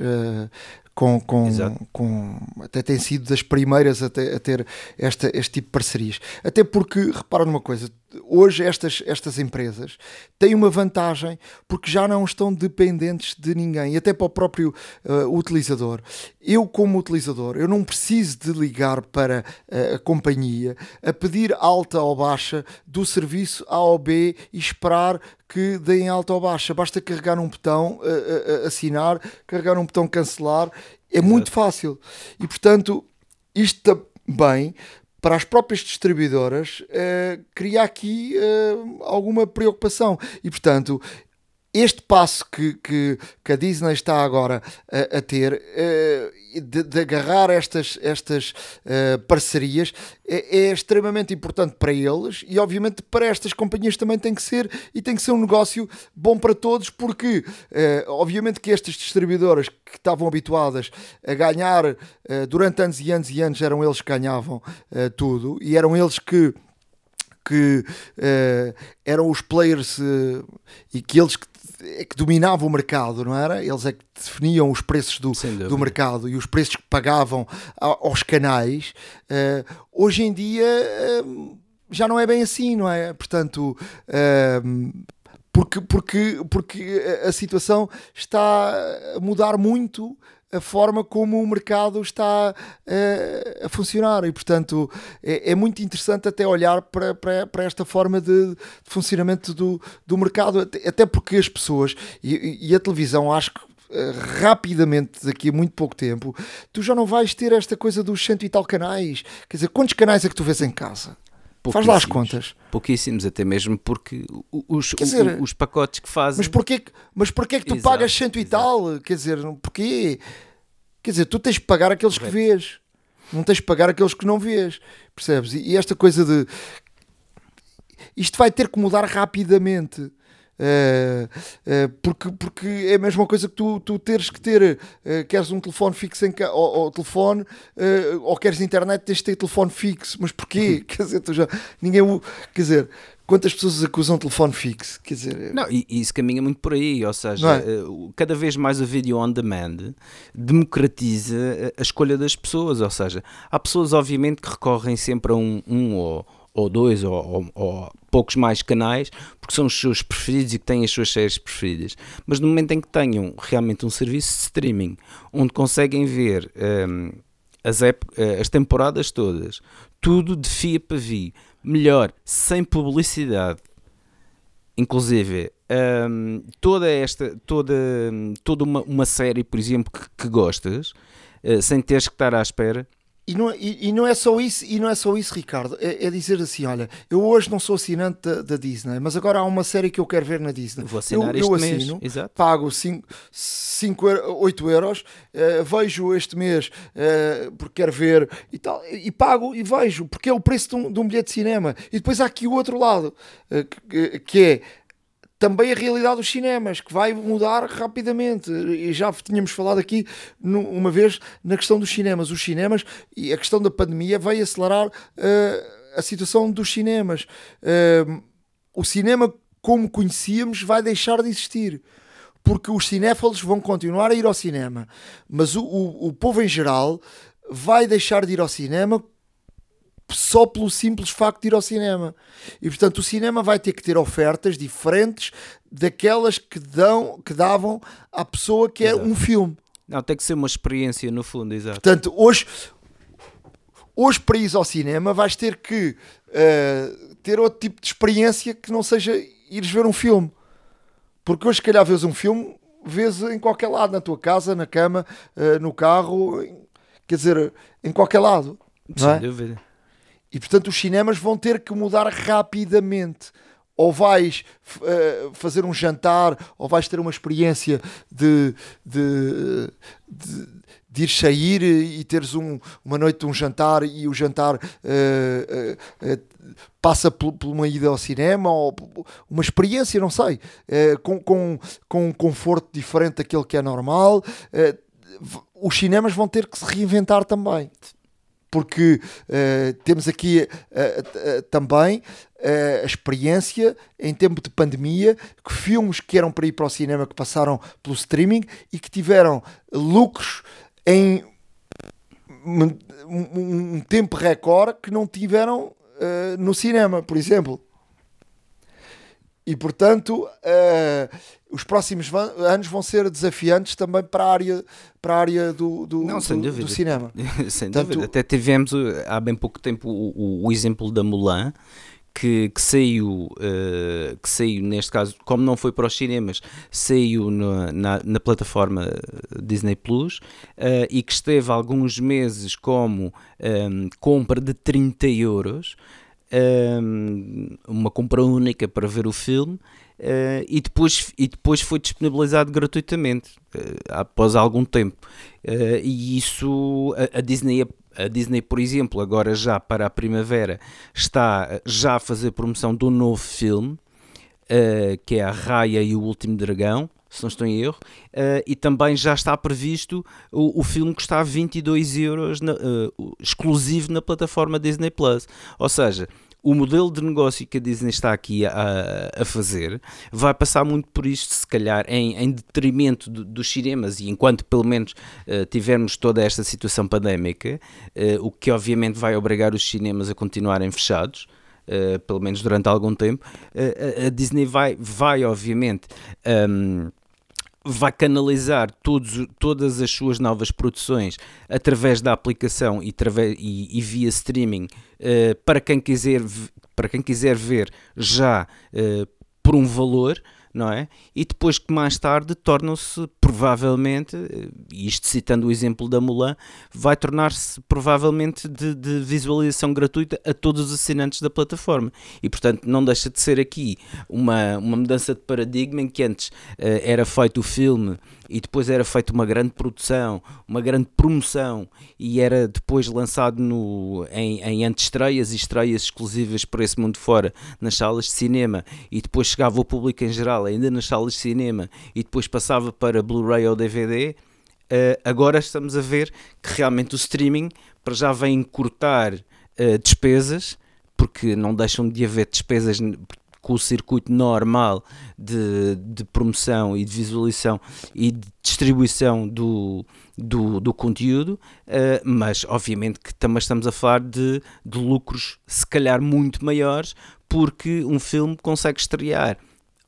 com, com, com, até tem sido das primeiras a, ter, a ter esta, este tipo de parcerias. Até porque, repara numa coisa, hoje estas, estas empresas têm uma vantagem porque já não estão dependentes de ninguém, e até para o próprio uh, utilizador. Eu, como utilizador, eu não preciso de ligar para uh, a companhia a pedir alta ou baixa do serviço A ou B e esperar que deem alta ou baixa. Basta carregar um botão uh, assinar, carregar um botão cancelar, é Exato. muito fácil. E portanto, isto também para as próprias distribuidoras uh, cria aqui uh, alguma preocupação. E portanto este passo que, que, que, a Disney está agora a, a ter uh, de, de, agarrar estas, estas uh, parcerias é, é, extremamente importante para eles e obviamente para estas companhias também tem que ser e tem que ser um negócio bom para todos porque uh, obviamente que estas distribuidoras que estavam habituadas a ganhar durante anos e anos e anos eram eles que ganhavam tudo e eram eles que que uh, eram os players uh, e que eles que, é que dominavam o mercado, não era? Eles é que definiam os preços do, do mercado e os preços que pagavam aos canais. Uh, hoje em dia já não é bem assim, não é? Portanto. porque, porque, porque a situação está a mudar muito a forma como o mercado está uh, a funcionar e portanto é, é, muito interessante até olhar para, para, para esta forma de, de, funcionamento do, do mercado até, porque as pessoas e, e a televisão acho que uh, rapidamente daqui a muito pouco tempo tu já não vais ter esta coisa dos cento e tal canais quer dizer, quantos canais é que tu vês em casa? Faz lá as contas. Pouquíssimos, até mesmo porque os, dizer, os pacotes que fazem. Mas porquê, mas porquê que tu exato, pagas cento e tal? Quer dizer, porquê? Quer dizer, tu tens de pagar aqueles Correto. que vês, não tens de pagar aqueles que não vês, percebes? E, e esta coisa de isto vai ter que mudar rapidamente. Uh, uh, porque, porque é a mesma coisa que tu, tu teres que ter, uh, queres um telefone fixo em ca... ou, ou telefone, ou queres internet, tens de ter telefone fixo. Mas porquê? quer dizer, tu já ninguém. Quer dizer, quantas pessoas acusam telefone fixo? Quer dizer, não, e isso caminha muito por aí, ou seja, é? cada vez mais o vídeo on demand democratiza a escolha das pessoas, ou seja, há pessoas obviamente que recorrem sempre a um, um ou ou dois ou, ou, ou, poucos mais canais, porque são os seus preferidos e que têm as suas séries preferidas. Mas no momento em que tenham realmente um serviço de streaming onde conseguem ver um, as, eh, as temporadas todas, tudo de fia para vi, melhor, sem publicidade, inclusive um, toda esta, toda, toda uma, uma série, por exemplo, que, que gostas, uh, sem teres que estar à espera, e não, e, e, não é só isso, e não é só isso, Ricardo. É, é dizer assim: olha, eu hoje não sou assinante da, da, Disney, mas agora há uma série que eu quero ver na Disney. Vou assinar eu, eu assino, pago 5, 8 euros, uh, vejo este mês uh, porque quero ver e tal, e pago e vejo, porque é o preço de um, de um bilhete de cinema. E depois há aqui o outro lado, uh, que, que é também a realidade dos cinemas, que vai mudar rapidamente. E já tínhamos falado aqui uma vez na questão dos cinemas. Os cinemas e a questão da pandemia vai acelerar uh, a situação dos cinemas. Uh, o cinema, como conhecíamos, vai deixar de existir. Porque os cinéfilos vão continuar a ir ao cinema, mas o, o, o povo em geral vai deixar de ir ao cinema só pelo simples facto de ir ao cinema. E portanto o cinema vai ter que ter ofertas diferentes daquelas que dão que davam à pessoa que é um filme. Não, tem que ser uma experiência no fundo, exato. Portanto, hoje, hoje para ir ao cinema vais ter que uh, ter outro tipo de experiência que não seja ires ver um filme. Porque hoje, se calhar, vês um filme, vês em qualquer lado, na tua casa, na cama, uh, no carro, quer dizer, em qualquer lado. Sem é? dúvida. E portanto os cinemas vão ter que mudar rapidamente. Ou vais uh, fazer um jantar, ou vais ter uma experiência de, de, de, de ir sair e teres um, uma noite de um jantar e o jantar uh, uh, passa por, por, uma ida ao cinema ou uma experiência, não sei, com, com, com um conforto diferente daquele que é normal. os cinemas vão ter que se reinventar também porque uh, temos aqui uh, uh, também a experiência em tempo de pandemia que filmes que eram para ir para o cinema que passaram pelo streaming e que tiveram lucros em um, um tempo recorde que não tiveram no cinema, por exemplo. E portanto, uh, os próximos anos vão ser desafiantes também para a área, para a área do, do, Não, do, do cinema. sem Tanto... dúvida. Até tivemos há bem pouco tempo o, o, exemplo da Mulan. Que, que, saiu, uh, que saiu, neste caso, como não foi para os cinemas, saiu na, na, na plataforma Disney Plus uh, e que esteve alguns meses como um, compra de 30 euros um, uma compra única para ver o filme uh, e, depois, e depois foi disponibilizado gratuitamente uh, após algum tempo. Uh, e isso a, a, Disney. A Disney, por exemplo, agora já para a primavera está já a fazer promoção do novo filme, que é a Raia e o Último Dragão, se não estou em erro, uh, e também já está previsto o, o filme a 22 euros na, uh, exclusivo na plataforma Disney Plus. Ou seja, o modelo de negócio que a Disney está aqui a, a fazer vai passar muito por isto, se calhar, em, em detrimento do, dos cinemas, e enquanto pelo menos uh, tivermos toda esta situação pandémica, o que obviamente vai obrigar os cinemas a continuarem fechados. Uh, pelo menos durante algum tempo, uh, a Disney vai, vai obviamente um, vai canalizar todos, todas as suas novas produções através da aplicação e, e, e via streaming uh, para, quem quiser, para quem quiser ver já uh, por um valor. Não é? E depois que mais tarde tornam-se provavelmente, e isto citando o exemplo da Mulan, vai tornar-se provavelmente de, de, visualização gratuita a todos os assinantes da plataforma. E portanto não deixa de ser aqui uma, uma mudança de paradigma em que antes uh, era feito o filme e depois era feita uma grande produção, uma grande promoção e era depois lançado no, em, em antestreias e estreias exclusivas para esse mundo fora nas salas de cinema e depois chegava o público em geral ainda nas salas de cinema e depois passava para Blu-ray ou DVD. Uh, eh, agora estamos a ver que realmente o streaming para já vem cortar uh, despesas porque não deixam de haver despesas com o circuito normal de, de promoção e de visualização e de distribuição do, do, do conteúdo, uh, mas obviamente que também estamos a falar de, de lucros se calhar muito maiores, porque um filme consegue estrear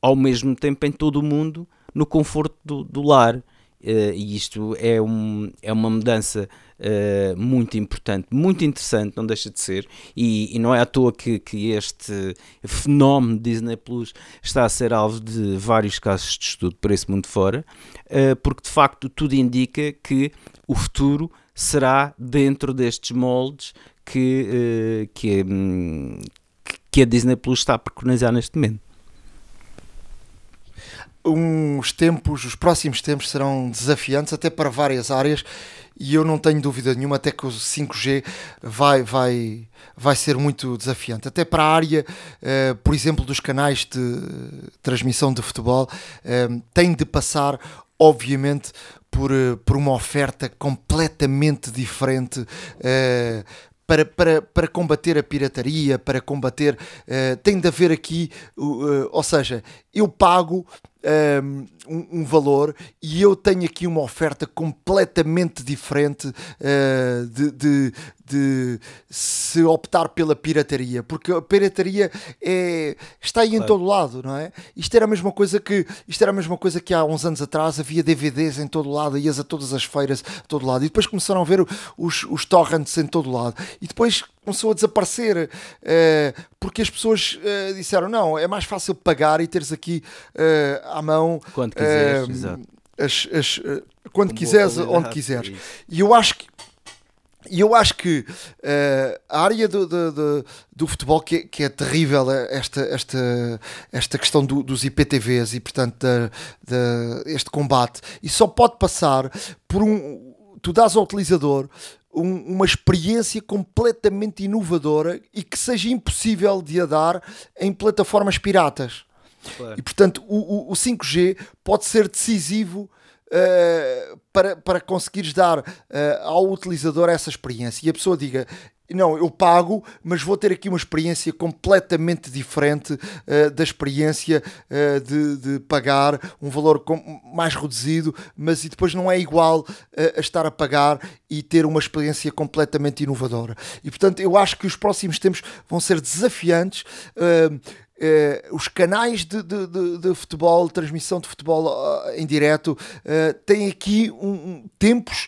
ao mesmo tempo em todo o mundo no conforto do, do lar. Uh, e isto é, um, é uma mudança uh, muito importante, muito interessante, não deixa de ser, e, e, não é à toa que, que este fenómeno Disney Plus está a ser alvo de vários casos de estudo por esse mundo fora, uh, porque de facto tudo indica que o futuro será dentro destes moldes que, que, hum, que a Disney Plus está a preconizar neste momento. Uns tempos, os próximos tempos serão desafiantes até para várias áreas e eu não tenho dúvida nenhuma até que o 5G vai, vai, vai ser muito desafiante. Até para a área, uh, por exemplo, dos canais de transmissão de futebol, uh, tem de passar, obviamente, por, uh, por uma oferta completamente diferente. Para, para, para combater a pirataria, para combater. tem de haver aqui, ou seja, eu pago um, um, valor e eu tenho aqui uma oferta completamente diferente uh, de, de, de, se optar pela pirataria, porque a pirataria é, está aí claro. em todo lado, não é? Isto era a mesma coisa que isto era a mesma coisa que há uns anos atrás havia DVDs em todo lado, ias a todas as feiras a todo lado, e depois começaram a ver os, os torrents em todo lado, e depois começou a desaparecer uh, porque as pessoas uh, disseram não, é mais fácil pagar e teres aqui uh, à mão quando quiseres. As, as, quando quiseres, onde quiseres. E eu acho que e eu acho que uh, a área do, do, do, do futebol que é, que é, terrível esta, esta, esta questão do, dos IPTVs e portanto da, da, este combate e só pode passar por um tu dás ao utilizador um, uma experiência completamente inovadora e que seja impossível de a dar em plataformas piratas. Claro. E portanto, o, o, o 5G pode ser decisivo uh, para, para conseguires dar uh, ao utilizador essa experiência e a pessoa diga: não, eu pago, mas vou ter aqui uma experiência completamente diferente uh, da experiência de, de, pagar um valor com, mais reduzido, mas e depois não é igual a estar a pagar e ter uma experiência completamente inovadora. E portanto, eu acho que os próximos tempos vão ser desafiantes. Uh, os canais de, de, de, de, futebol, transmissão de futebol uh, em direto, uh, têm aqui um, tempos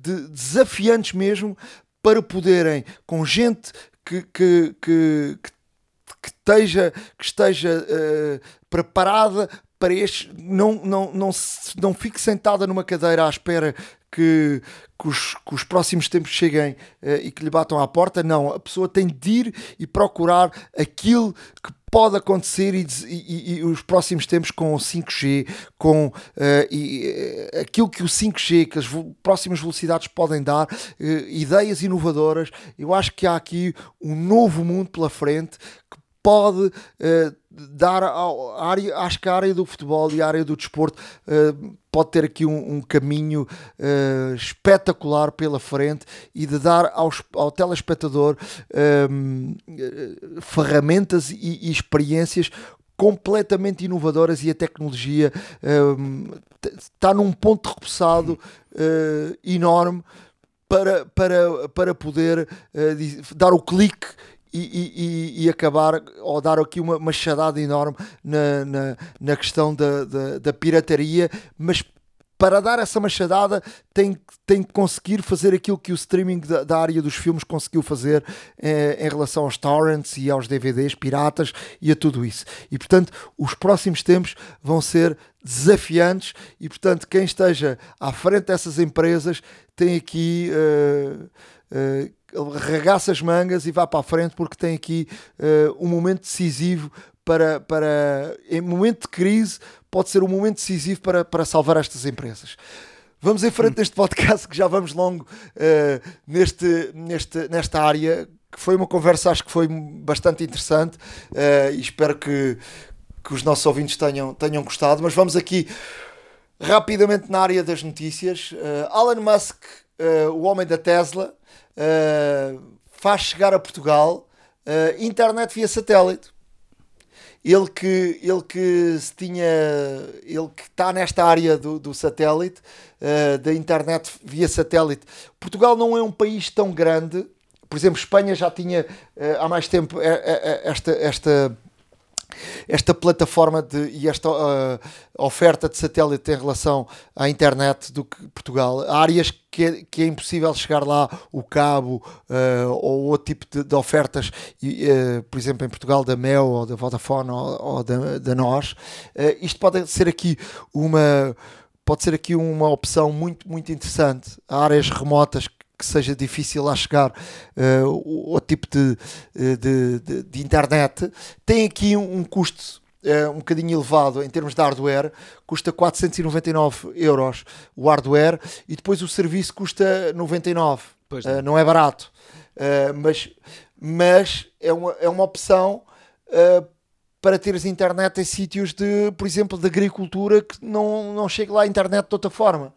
de desafiantes mesmo para poderem, com gente que, que, que, que esteja, que esteja preparada para este, não, não, não, não fique sentada numa cadeira à espera que, que, os, que os próximos tempos cheguem uh, e que lhe batam à porta. Não, a pessoa tem de ir e procurar aquilo que pode acontecer e, e, e, os próximos tempos com o 5G, com uh, e, uh, aquilo que o 5G, que as próximas velocidades podem dar, uh, ideias inovadoras. Eu acho que há aqui um novo mundo pela frente que pode dar à área, acho que a área do futebol e a área do desporto uh, pode ter aqui um, um caminho uh, espetacular pela frente e de dar aos, ao telespectador uh, ferramentas e, e, experiências completamente inovadoras e a tecnologia está num ponto de repousado enorme para, para, para poder dar o clique e, e, e, acabar ou dar aqui uma machadada enorme na, na, na questão da, da, da, pirataria, mas para dar essa machadada tem, tem que conseguir fazer aquilo que o streaming da, da área dos filmes conseguiu fazer eh, em relação aos torrents e aos DVDs piratas e a tudo isso. E portanto, os próximos tempos vão ser desafiantes e portanto, quem esteja à frente dessas empresas tem aqui. Uh, uh, regaça as mangas e vá para a frente porque tem aqui uh, um momento decisivo para, para em momento de crise pode ser um momento decisivo para, para salvar estas empresas. Vamos em frente neste podcast que já vamos longo uh, neste, neste, nesta área, que foi uma conversa, acho que foi bastante interessante uh, e espero que, que os nossos ouvintes tenham, tenham gostado. Mas vamos aqui rapidamente na área das notícias. Uh, Elon Musk, o homem da Tesla, faz chegar a Portugal internet via satélite ele que, ele que se tinha, ele que está nesta área do, do satélite, uh, da internet via satélite. Portugal não é um país tão grande, por exemplo, Espanha já tinha uh, há mais tempo esta, esta esta plataforma de, e esta uh, oferta de satélite em relação à internet do que Portugal. Há áreas que é, que é impossível chegar lá o cabo uh, ou outro tipo de, de ofertas, e, uh, por exemplo, em Portugal, da Mel ou da Vodafone ou, ou da, da NOS. isto pode ser aqui uma pode ser aqui uma opção muito, muito interessante. Há áreas remotas seja difícil lá chegar uh, o, tipo de, eh, de, de, de, internet, tem aqui um, um custo uh, um bocadinho elevado em termos de hardware, custa 499 euros o hardware e depois o serviço custa 99. Pois não. Uh, não é barato, mas, mas é, uma, é uma opção para teres internet em sítios de, por exemplo, de agricultura que não, não chega lá a internet de outra forma.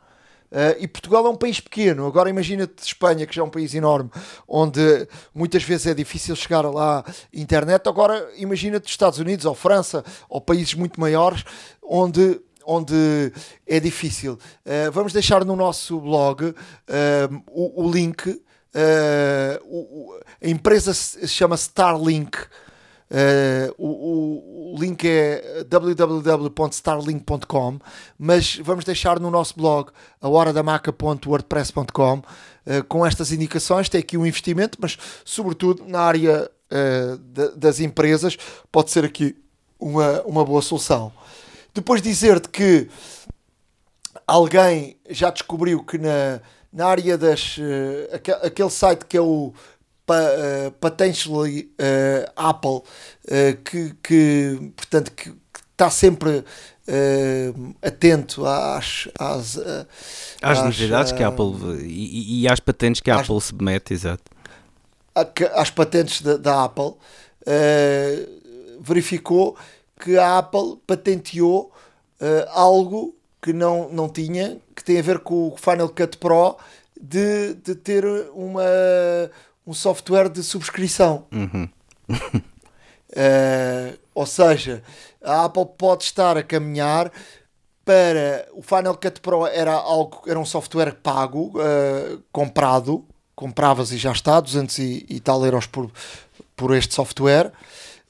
Uh, e Portugal é um país pequeno. Agora imagina-te Espanha, que já é um país enorme, onde muitas vezes é difícil chegar lá internet. Agora imagina-te Estados Unidos ou França ou países muito maiores, onde onde é difícil. Uh, vamos deixar no nosso blog uh, o, o, link. O, a empresa se chama Starlink. Uh, o, o, link é www.starlink.com, mas vamos deixar no nosso blog a horadamaca.wordpress.com uh, eh, com estas indicações. Tem aqui um investimento, mas sobretudo na área de, das empresas pode ser aqui uma, uma boa solução. Depois dizer-te que alguém já descobriu que na, na área das. aquele site que é o pa, uh, potentially uh, Apple uh, que, que, portanto, que, está sempre uh, atento às, às, às, às novidades que a Apple e, e às patentes que a às, Apple submete, exato. Às patentes da, da Apple, verificou que a Apple patenteou algo que não, não tinha, que tem a ver com o Final Cut Pro, de, de ter uma, um software de subscrição. Uhum. uh, ou seja, a Apple pode estar a caminhar para o Final Cut Pro era algo era um software pago uh, comprado compravas e já está 200 e, e tal euros por, por este software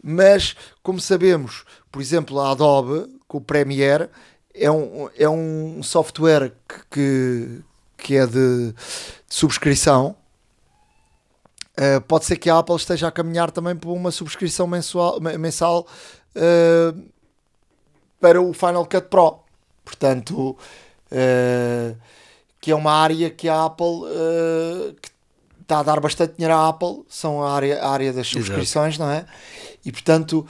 mas como sabemos por exemplo a Adobe com o Premiere é um, é um software que, que, que é de, de subscrição Uh, pode ser que a Apple esteja a caminhar também por uma subscrição mensual, mensal uh, para o Final Cut Pro. Portanto, uh, que é uma área que a Apple que está a dar bastante dinheiro à Apple, são a área, a área das subscrições, Exato. não é? E portanto,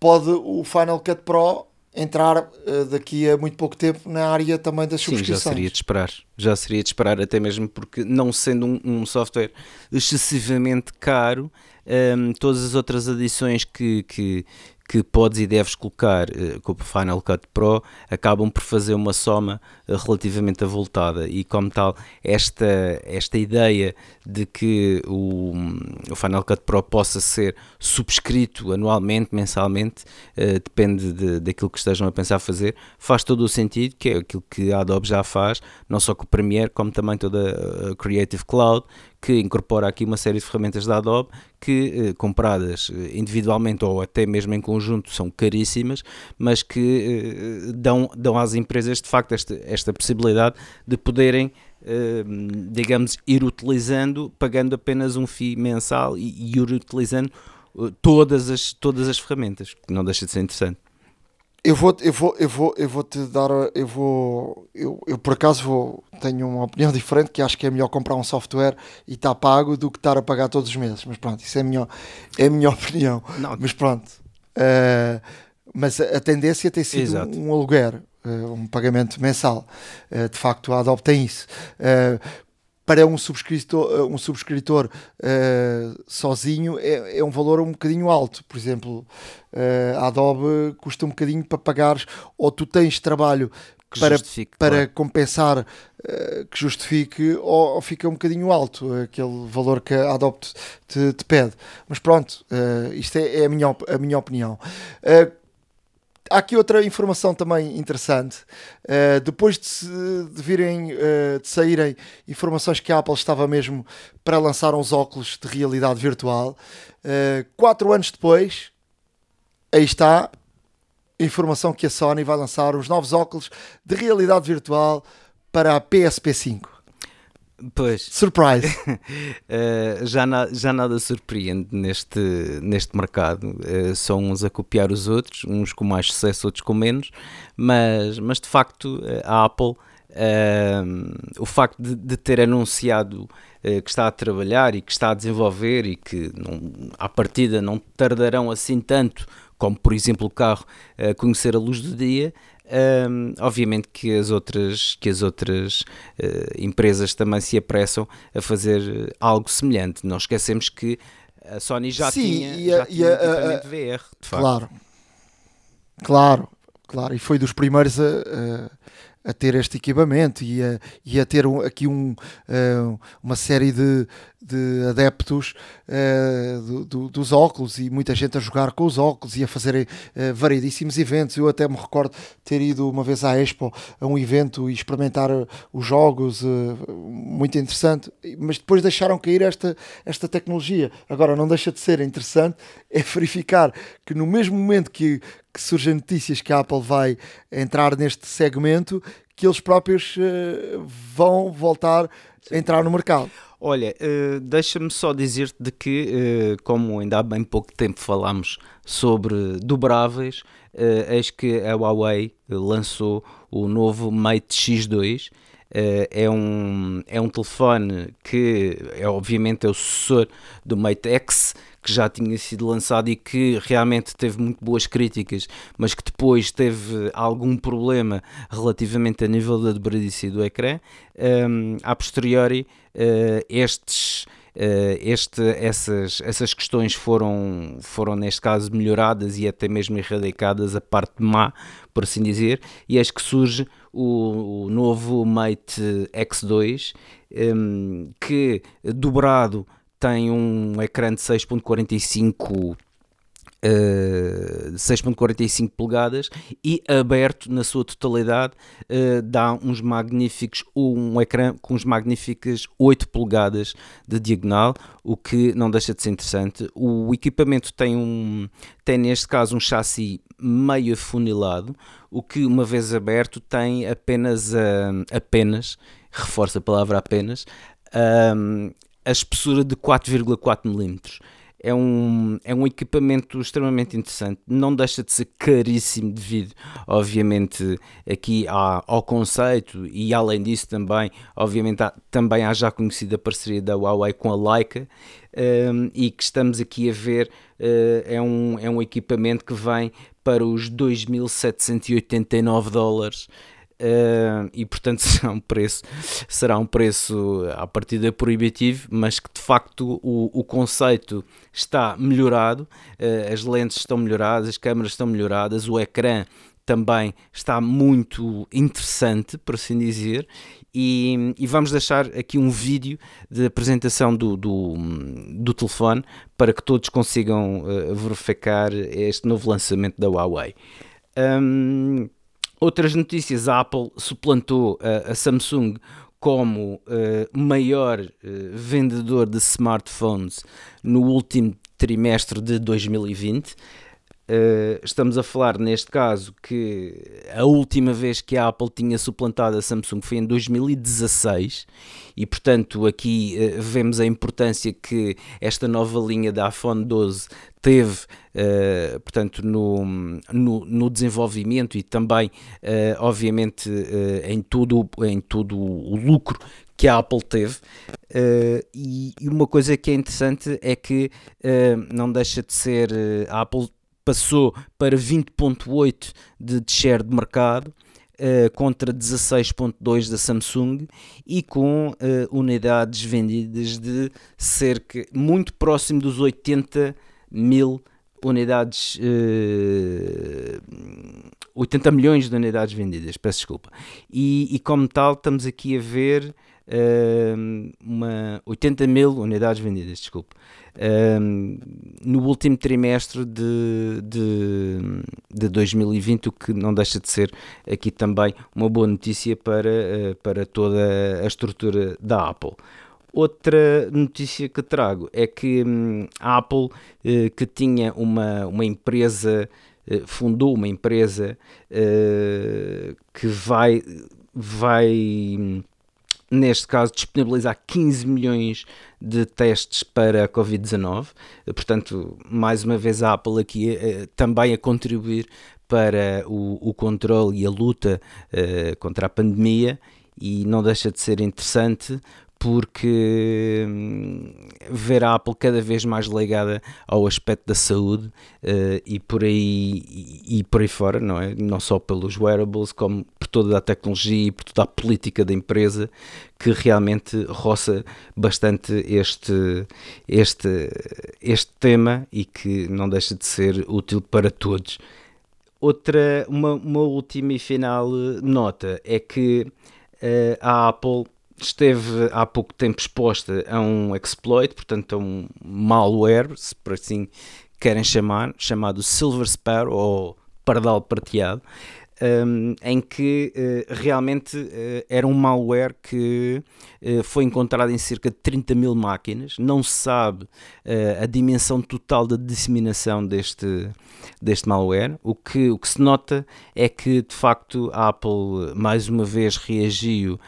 pode o Final Cut Pro entrar uh, daqui a muito pouco tempo na área também das subscrições. Sim, já seria de esperar. Já seria de esperar, até mesmo porque, não sendo um, um software excessivamente caro, um, ehm, todas as outras adições que, que, que podes e deves colocar uh, com o Final Cut Pro acabam por fazer uma soma uh, relativamente avultada. E como tal esta, esta ideia de que o, o Final Cut Pro possa ser subscrito anualmente, mensalmente, uh, depende de, daquilo que estejam a pensar fazer, faz todo o sentido, que é aquilo que a Adobe já faz, não só com o Premiere, como também toda a Creative Cloud, que incorpora aqui uma série de ferramentas da Adobe que, eh, compradas eh, individualmente ou até mesmo em conjunto, são caríssimas, mas que eh, dão, dão às empresas de facto esta, esta possibilidade de poderem. digamos, ir utilizando, pagando apenas um FII mensal e, e ir utilizando todas as, todas as ferramentas, que não deixa de ser interessante. Eu vou, eu vou, eu vou, eu vou te dar, eu vou, eu, eu por acaso vou, tenho uma opinião diferente que acho que é melhor comprar um software e está pago do que estar a pagar todos os meses. Mas pronto, isso é a minha, é a minha opinião. Não. Mas pronto, uh, mas a, tendência tem sido um, um aluguer, uh, um pagamento mensal. Uh, de facto, a Adobe tem isso para um subscritor, eh, um subscritor uh, sozinho é, é, um valor um bocadinho alto. Por exemplo, uh, a Adobe custa um bocadinho para pagares, ou tu tens trabalho para, para claro. compensar uh, que justifique, ou, ou, fica um bocadinho alto aquele valor que a Adobe te, te pede. Mas pronto, isto é, é, a, minha, a minha opinião. Há aqui outra informação também interessante. Uh, depois de, se, de virem, uh, de saírem informações que a Apple estava mesmo para lançar uns óculos de realidade virtual, uh, quatro anos depois, aí está a informação que a Sony vai lançar os novos óculos de realidade virtual para a PSP 5. Pois. Surprise. uh, já, na, já nada surpreende neste, neste mercado. Uh, são uns a copiar os outros, uns com mais sucesso, outros com menos, mas, mas de facto eh, a Apple, uh, o facto de, de ter anunciado que está a trabalhar e que está a desenvolver e que não, à partida não tardarão assim tanto como por exemplo o carro a conhecer a luz do dia, um, obviamente que as outras, que as outras uh, empresas também se apressam a fazer algo semelhante. Não esquecemos que a Sony já Sim, tinha, e a, já tinha a, a, VR, de facto. Claro, claro, claro. E foi dos primeiros a, a ter este equipamento e a, e a ter um, aqui um, uh, uma série de, de adeptos uh, do, do, dos óculos e muita gente a jogar com os óculos e a fazer uh, variedíssimos eventos. Eu até me recordo ter ido uma vez à Expo a um evento e experimentar os jogos, muito interessante, mas depois deixaram cair esta, esta tecnologia. Agora, não deixa de ser interessante é verificar que no mesmo momento que, que surgem notícias que a Apple vai entrar neste segmento, que eles próprios uh, vão voltar a entrar no mercado. Olha, uh, deixa-me só dizer-te de que, uh, como ainda há bem pouco tempo falámos sobre dobráveis, uh, eis que a Huawei lançou o novo Mate X2. é, um, é um telefone que é obviamente é o sucessor do Mate X, que já tinha sido lançado e que realmente teve muito boas críticas, mas que depois teve algum problema relativamente a nível da dobradiça do ecrã. Um, a posteriori, uh, estes. Uh, este, essas, essas questões foram, foram, neste caso, melhoradas e até mesmo erradicadas, a parte má, por assim dizer, e eis que surge o, o novo Mate X2, um, que dobrado tem um ecrã de 6.45 Uh, 6.45 polegadas e aberto na sua totalidade uh, dá uns magníficos um ecrã com uns magníficas 8 polegadas de diagonal o que não deixa de ser interessante. O equipamento tem um tem neste caso um chassi meio afunilado o que uma vez aberto tem apenas uh, apenas reforça a palavra apenas a espessura de 4,4 mm. É um, é um equipamento extremamente interessante, não deixa de ser caríssimo devido, obviamente, aqui à, ao conceito e além disso também, obviamente, há, também há já conhecida parceria da Huawei com a Leica um, e que estamos aqui a ver uh, é, um, é um equipamento que vem para os 2.789 dólares Uh, e portanto será um preço será um preço à partida proibitivo mas que de facto o, o conceito está melhorado uh, as lentes estão melhoradas as câmaras estão melhoradas o ecrã também está muito interessante por assim dizer e, e, vamos deixar aqui um vídeo de apresentação do, do, do telefone para que todos consigam uh, verificar este novo lançamento da Huawei. Um, Outras notícias, a Apple suplantou a, a Samsung como uh, maior uh, vendedor de smartphones no último trimestre de 2020. Uh, estamos a falar, neste caso, que a última vez que a Apple tinha suplantado a Samsung foi em 2016 e, portanto, aqui uh, vemos a importância que esta nova linha da iPhone 12 teve, uh, portanto, no, no, no, desenvolvimento e também, obviamente, em, tudo, em todo o lucro que a Apple teve. E, e, uma coisa que é interessante é que não deixa de ser a Apple passou para 20.8 de share de mercado uh, contra 16.2 da Samsung e com uh, unidades vendidas de cerca muito próximo dos 80 mil unidades uh, eh, 80 milhões de unidades vendidas, peço desculpa. E, e como tal estamos aqui a ver uma 80 mil unidades vendidas, desculpe um, no último trimestre de, de, de 2020, o que não deixa de ser aqui também uma boa notícia para, uh, para toda a estrutura da Apple. Outra notícia que trago é que hum, a Apple, uh, que tinha uma, uma empresa, uh, fundou uma empresa que vai, vai hum, neste caso, disponibilizar 15 milhões de testes para a Covid-19. Portanto, mais uma vez, a Apple aqui eh, também a contribuir para o, o controle e a luta eh, contra a pandemia. E não deixa de ser interessante porque hum, ver a Apple cada vez mais ligada ao aspecto da saúde uh, e por aí e, e, por aí fora, não é? Não só pelos wearables, como por toda a tecnologia e por toda a política da empresa que realmente roça bastante este, este, este tema e que não deixa de ser útil para todos. Outra, uma, uma última e final nota é que uh, a Apple esteve há pouco tempo exposta a um exploit, portanto a um malware, se por assim querem chamar, chamado Silver Sparrow ou Pardal Prateado, um, em que uh, realmente uh, era um malware que uh, foi encontrado em cerca de 30 mil máquinas. Não se sabe a dimensão total da disseminação deste, deste malware. O que, o que se nota é que, de facto, a Apple mais uma vez reagiu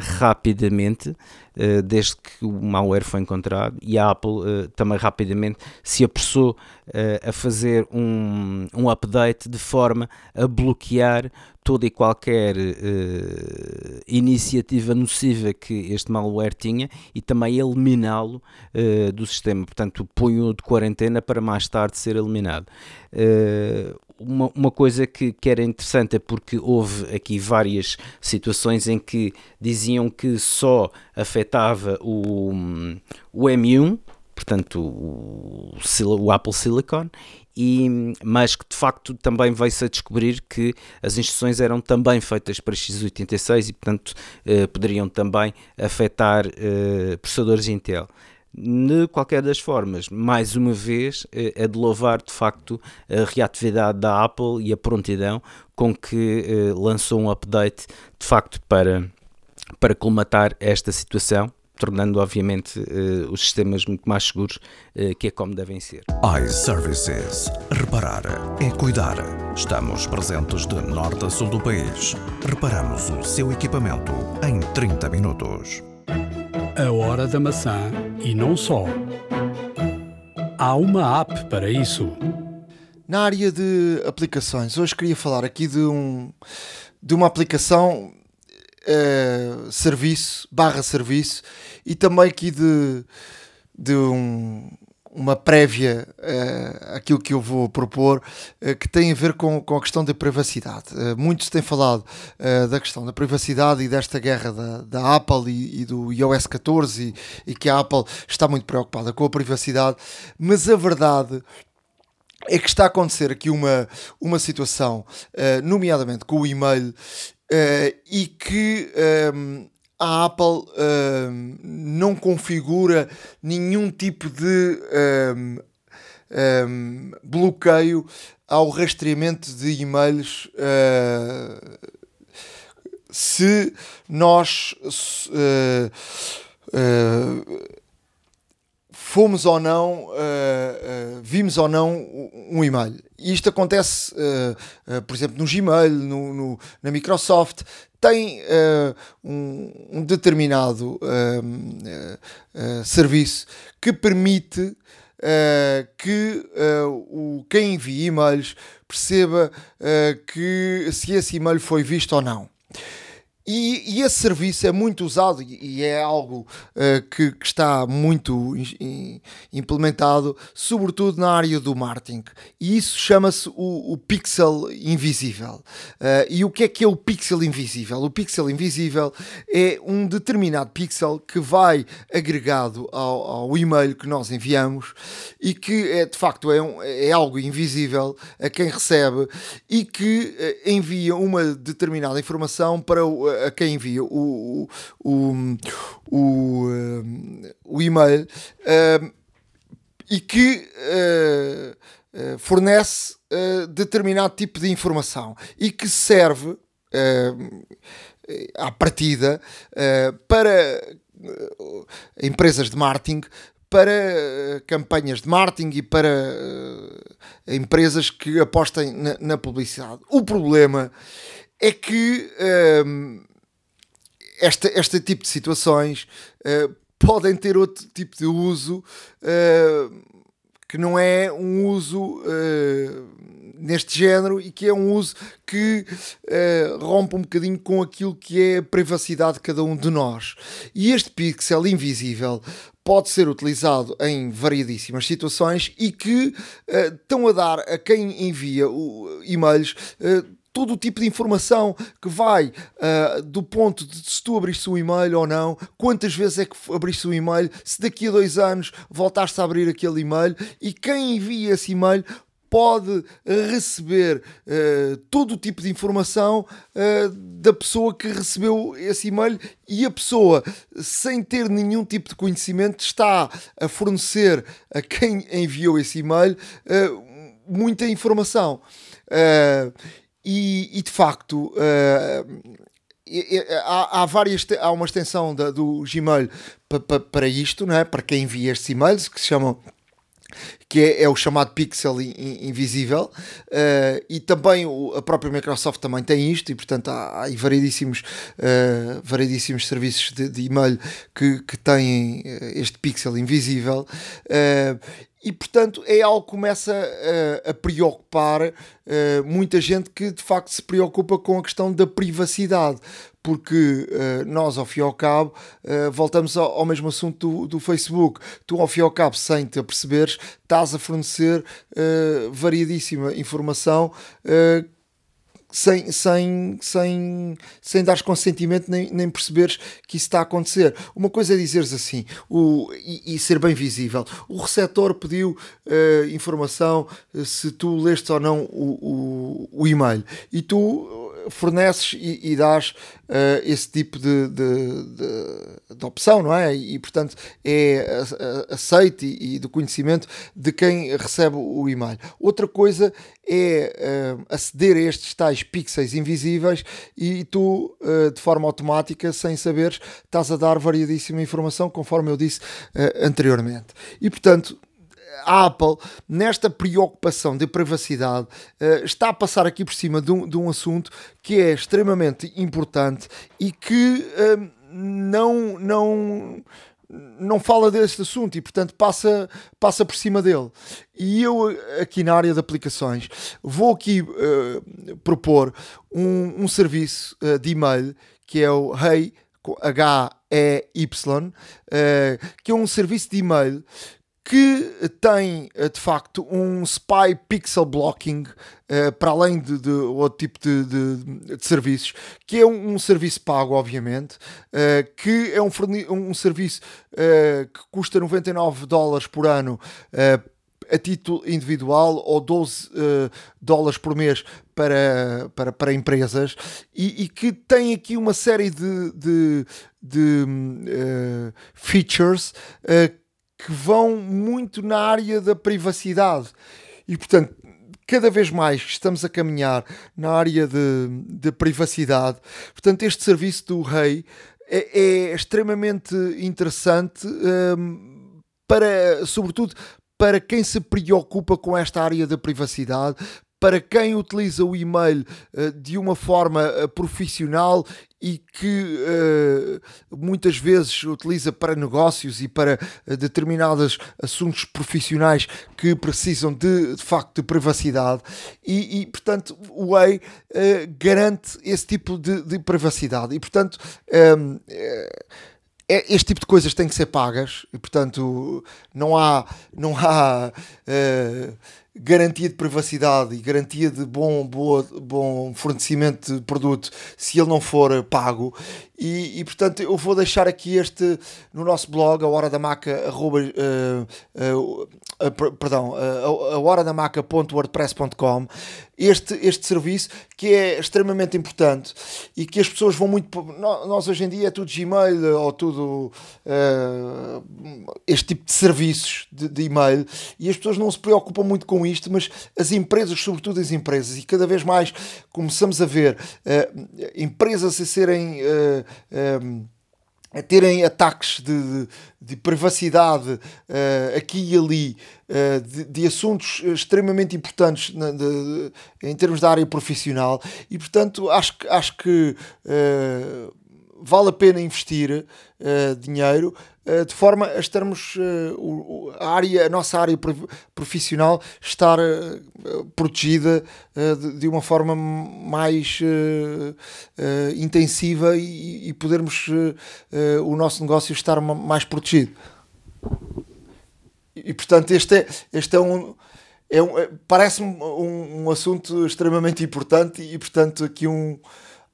rapidamente uh, desde que o malware foi encontrado e a Apple uh, também rapidamente se apressou a fazer um, um update de forma a bloquear toda e qualquer uh, iniciativa nociva que este malware tinha e também eliminá-lo uh, do sistema. Portanto, punho de quarentena para mais tarde ser eliminado. Uh, uma, uma coisa que, que era interessante é porque houve aqui várias situações em que diziam que só afetava o, o M1, portanto o, o Apple Silicon, e, mas que de facto também veio-se a descobrir que as instruções eram também feitas para x86 e portanto eh, poderiam também afetar eh, processadores Intel. De qualquer das formas, mais uma vez, é de louvar de facto a reatividade da Apple e a prontidão com que eh, lançou um update de facto para, para colmatar esta situação tornando obviamente uh, os sistemas muito mais seguros, uh, que é como devem ser. iServices. Reparar é cuidar. Estamos presentes de norte a sul do país. Reparamos o seu equipamento em 30 minutos. A hora da maçã e não só. Há uma app para isso. Na área de aplicações, hoje queria falar aqui de um de uma aplicação uh, serviço, barra serviço, e também aqui de, de um, uma prévia uh, aquilo que eu vou propor, uh, que tem a ver com, com a questão da privacidade. Uh, muitos têm falado uh, da questão da privacidade e desta guerra da, da Apple e, e do iOS 14 e, e, que a Apple está muito preocupada com a privacidade, mas a verdade é que está a acontecer aqui uma, uma situação, nomeadamente com o e-mail, e que um, a Apple uh, não configura nenhum tipo de um, um, bloqueio ao rastreamento de e-mails uh, se nós uh, uh, fomos ou não, uh, uh, vimos ou não um e-mail. E isto acontece, uh, por exemplo, no Gmail, no, no na Microsoft, tem um, um, determinado serviço que permite que o, quem envia e-mails perceba que se esse e-mail foi visto ou não. E, e, esse serviço é muito usado e, é algo uh, que, que, está muito in, implementado, sobretudo na área do marketing. E isso chama-se o, o, pixel invisível. Uh, e o que é que é o pixel invisível? O pixel invisível é um determinado pixel que vai agregado ao, ao e-mail que nós enviamos e que é, de facto é, um, é algo invisível a quem recebe e que uh, envia uma determinada informação para o a quem envia o, o, o, o e-mail uh, e que uh, fornece uh, determinado tipo de informação e que serve à partida para empresas de marketing para campanhas de marketing e para empresas que apostem na, na, publicidade. O problema é que uh, esta, este tipo de situações uh, podem ter outro tipo de uso uh, que não é um uso uh, neste género e que é um uso que rompe um bocadinho com aquilo que é a privacidade de cada um de nós. E este pixel invisível pode ser utilizado em variedíssimas situações e que uh, estão a dar a quem envia o, e-mails uh, todo o tipo de informação que vai uh, do ponto de se tu abriste um e-mail ou não, quantas vezes é que abriste um e-mail, se daqui a dois anos voltaste a abrir aquele e-mail e quem envia esse e-mail pode receber uh, todo o tipo de informação uh, da pessoa que recebeu esse e-mail e a pessoa, sem ter nenhum tipo de conhecimento, está a fornecer a quem enviou esse e-mail uh, muita informação. E, e de facto, uh, há, há, várias, há uma extensão da, do Gmail para isto, não é? para quem envia estes e-mails, que se chamam que é, é, o chamado pixel invisível uh, e também o, a própria Microsoft também tem isto e portanto há, há variedíssimos, uh, variedíssimos serviços de, de e-mail que, que têm este pixel invisível uh, e portanto é algo que começa a, a preocupar uh, muita gente que de facto se preocupa com a questão da privacidade, porque uh, nós, ao fim e ao cabo, uh, voltamos ao, ao, mesmo assunto do, do, Facebook. Tu, ao fim e ao cabo, sem te aperceberes, estás a fornecer variadíssima informação sem, sem, sem, sem dares consentimento nem, nem perceberes que isso está a acontecer. Uma coisa é dizeres assim o, e, e ser bem visível. O receptor pediu uh, informação uh, se tu leste ou não o, o, o e-mail e tu forneces e, e dás uh, esse tipo de, de, de, de, opção, não é? E, portanto é aceite e, e do conhecimento de quem recebe o e-mail. Outra coisa é uh, aceder a estes tais pixels invisíveis e tu, uh, de forma automática, sem saberes, estás a dar variadíssima informação, conforme eu disse anteriormente. E portanto, a Apple, nesta preocupação de privacidade, uh, está a passar aqui por cima de um, de um, assunto que é extremamente importante e que uh, não, não, não fala deste assunto e, portanto, passa, passa por cima dele. E eu, aqui na área de aplicações, vou aqui uh, propor um, um serviço de e-mail que é o Hey. H-E-Y, que é um serviço de e-mail que tem eh, de facto um spy pixel blocking uh, para além de, de outro tipo de, de, de, serviços, que é um, um serviço pago, obviamente, uh, que é um, um serviço uh, que custa 99 dólares por ano a título individual ou 12 dólares por mês para, para, para empresas e, e, que tem aqui uma série de, de, de features que vão muito na área da privacidade. E portanto, cada vez mais estamos a caminhar na área de, de privacidade. Portanto, este serviço do Rei é, é extremamente interessante um, para, sobretudo, para quem se preocupa com esta área da privacidade, para quem utiliza o e-mail uh, de uma forma uh, profissional e que uh, muitas vezes utiliza para negócios e para determinados assuntos profissionais que precisam de, de facto de privacidade. E, e portanto o Way garante esse tipo de, de privacidade. E portanto um, ehm, é, este tipo de coisas têm que ser pagas. E portanto não há não há uh, garantia de privacidade e garantia de bom, boa, bom fornecimento de produto se ele não for pago. E, e, portanto eu vou deixar aqui este no nosso blog, a hora da maca, arroba, uh, uh, uh, perdão, a hora da maca.wordpress.com este, este serviço que é extremamente importante e que as pessoas vão muito. Nós hoje em dia é tudo Gmail ou tudo este tipo de serviços de, de e-mail e as pessoas não se preocupam muito com isto, mas as empresas, sobretudo as empresas, e cada vez mais começamos a ver empresas a serem a terem ataques de, de, de privacidade uh, aqui e ali uh, de, de, assuntos extremamente importantes na, em termos da área profissional. E portanto acho, acho que uh, vale a pena investir dinheiro eh, de forma a estarmos uh, a, área, a nossa área profissional estar uh, protegida de, de, uma forma mais intensiva e, e podermos o nosso negócio estar mais protegido. E, portanto este é, este é um é um, parece-me um, um, assunto extremamente importante e, portanto, aqui um,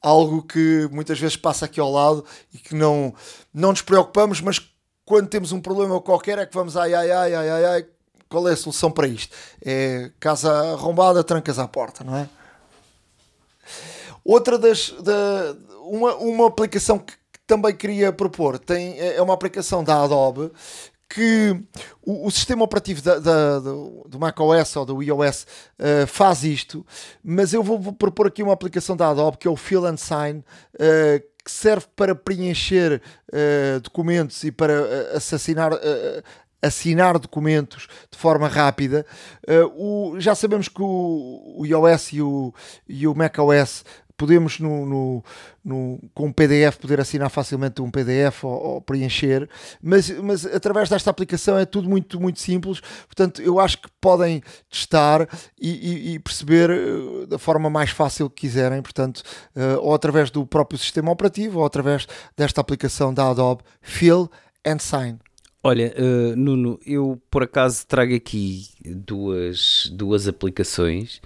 algo que muitas vezes passa aqui ao lado e que não, não nos preocupamos, mas quando temos um problema qualquer é que vamos ai ai ai ai ai, ai qual é a solução para isto? É casa arrombada, trancas à porta, não é? Outra das. Da, uma, uma aplicação que também queria propor tem, é, é uma aplicação da Adobe que o, o sistema operativo da, da, do, do macOS ou do iOS uh, faz isto, mas eu vou, vou, propor aqui uma aplicação da Adobe que é o Fill and Sign. Uh, que serve para preencher uh, documentos e para uh, assassinar, uh, assinar documentos de forma rápida. O, já sabemos que o, o iOS e o, e o macOS podemos no, no, no, com um PDF poder assinar facilmente um PDF ou, ou, preencher, mas, mas através desta aplicação é tudo muito, muito simples, portanto eu acho que podem testar e, e, e perceber uh, da forma mais fácil que quiserem, portanto, uh, ou através do próprio sistema operativo ou através desta aplicação da Adobe Fill and Sign. Olha, uh, Nuno, eu por acaso trago aqui duas, duas aplicações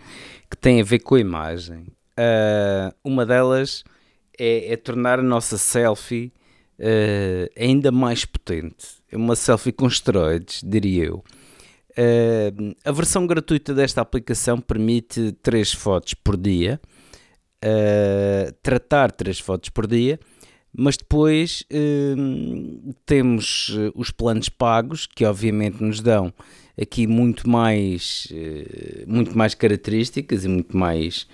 que têm a ver com a imagem Uh, uma delas é, é, tornar a nossa selfie uh, ainda mais potente. É uma selfie com esteroides, diria eu. Uh, a versão gratuita desta aplicação permite 3 fotos por dia, tratar 3 fotos por dia, mas depois temos os planos pagos que obviamente nos dão aqui muito mais, eh, muito mais características e muito mais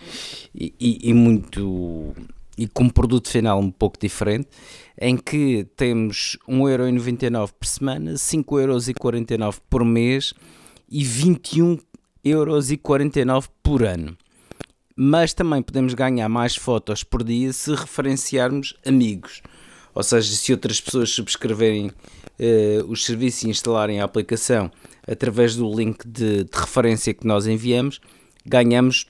e, e, e muito e com um produto final um pouco diferente, em que temos 1,99€ por semana, 5,49€ por mês e 21,49€ por ano. Mas também podemos ganhar mais fotos por dia se referenciarmos amigos. Ou seja, se outras pessoas subscreverem uh, os serviços e instalarem a aplicação através do link de, de referência que nós enviamos, ganhamos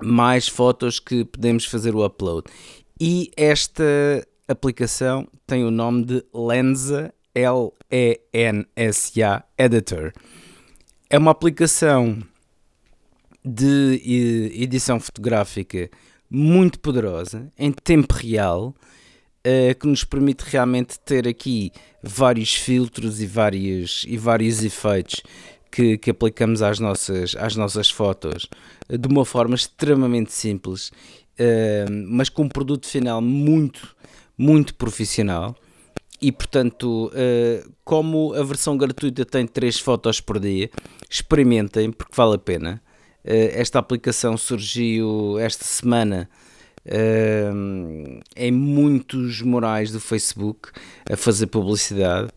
mais fotos que podemos fazer o upload. E esta aplicação tem o nome de Lensa, L-E-N-S-A Editor. É uma aplicação de edição fotográfica muito poderosa, em tempo real, uh, que nos permite realmente ter aqui vários filtros e vários, e vários efeitos que, que aplicamos às nossas, às nossas fotos uh, de uma forma extremamente simples, uh, mas com um produto final muito, muito profissional. E portanto, como a versão gratuita tem 3 fotos por dia, experimentem porque vale a pena. esta aplicação surgiu esta semana uh, em muitos morais do Facebook a fazer publicidade.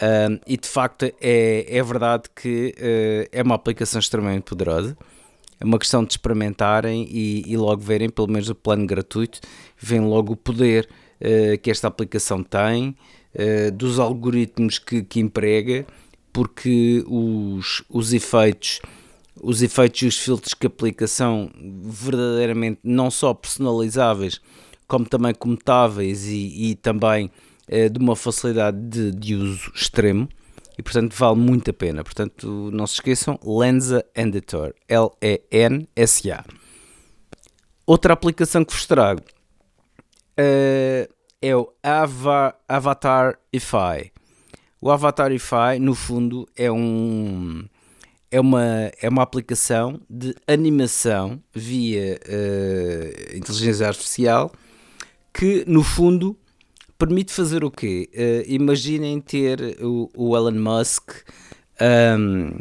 Uh, e de facto é, é verdade que uh, é uma aplicação extremamente poderosa. É uma questão de experimentarem e, e logo verem, pelo menos o plano gratuito, vem logo o poder uh, que esta aplicação tem, dos algoritmos que, que emprega, porque os, os efeitos os efeitos e os filtros que aplica são verdadeiramente não só personalizáveis, como também comutáveis e, e também eh, de uma facilidade de, de, uso extremo e portanto vale muito a pena. Portanto, não se esqueçam, Lensa Editor, L-E-N-S-A. Outra aplicação que vos trago uh, é o Ava Avatarify. O Avatarify, no fundo, é um é uma, é uma aplicação de animação via uh, inteligência artificial que, no fundo, permite fazer o quê? Uh, imaginem ter o, o Elon Musk um,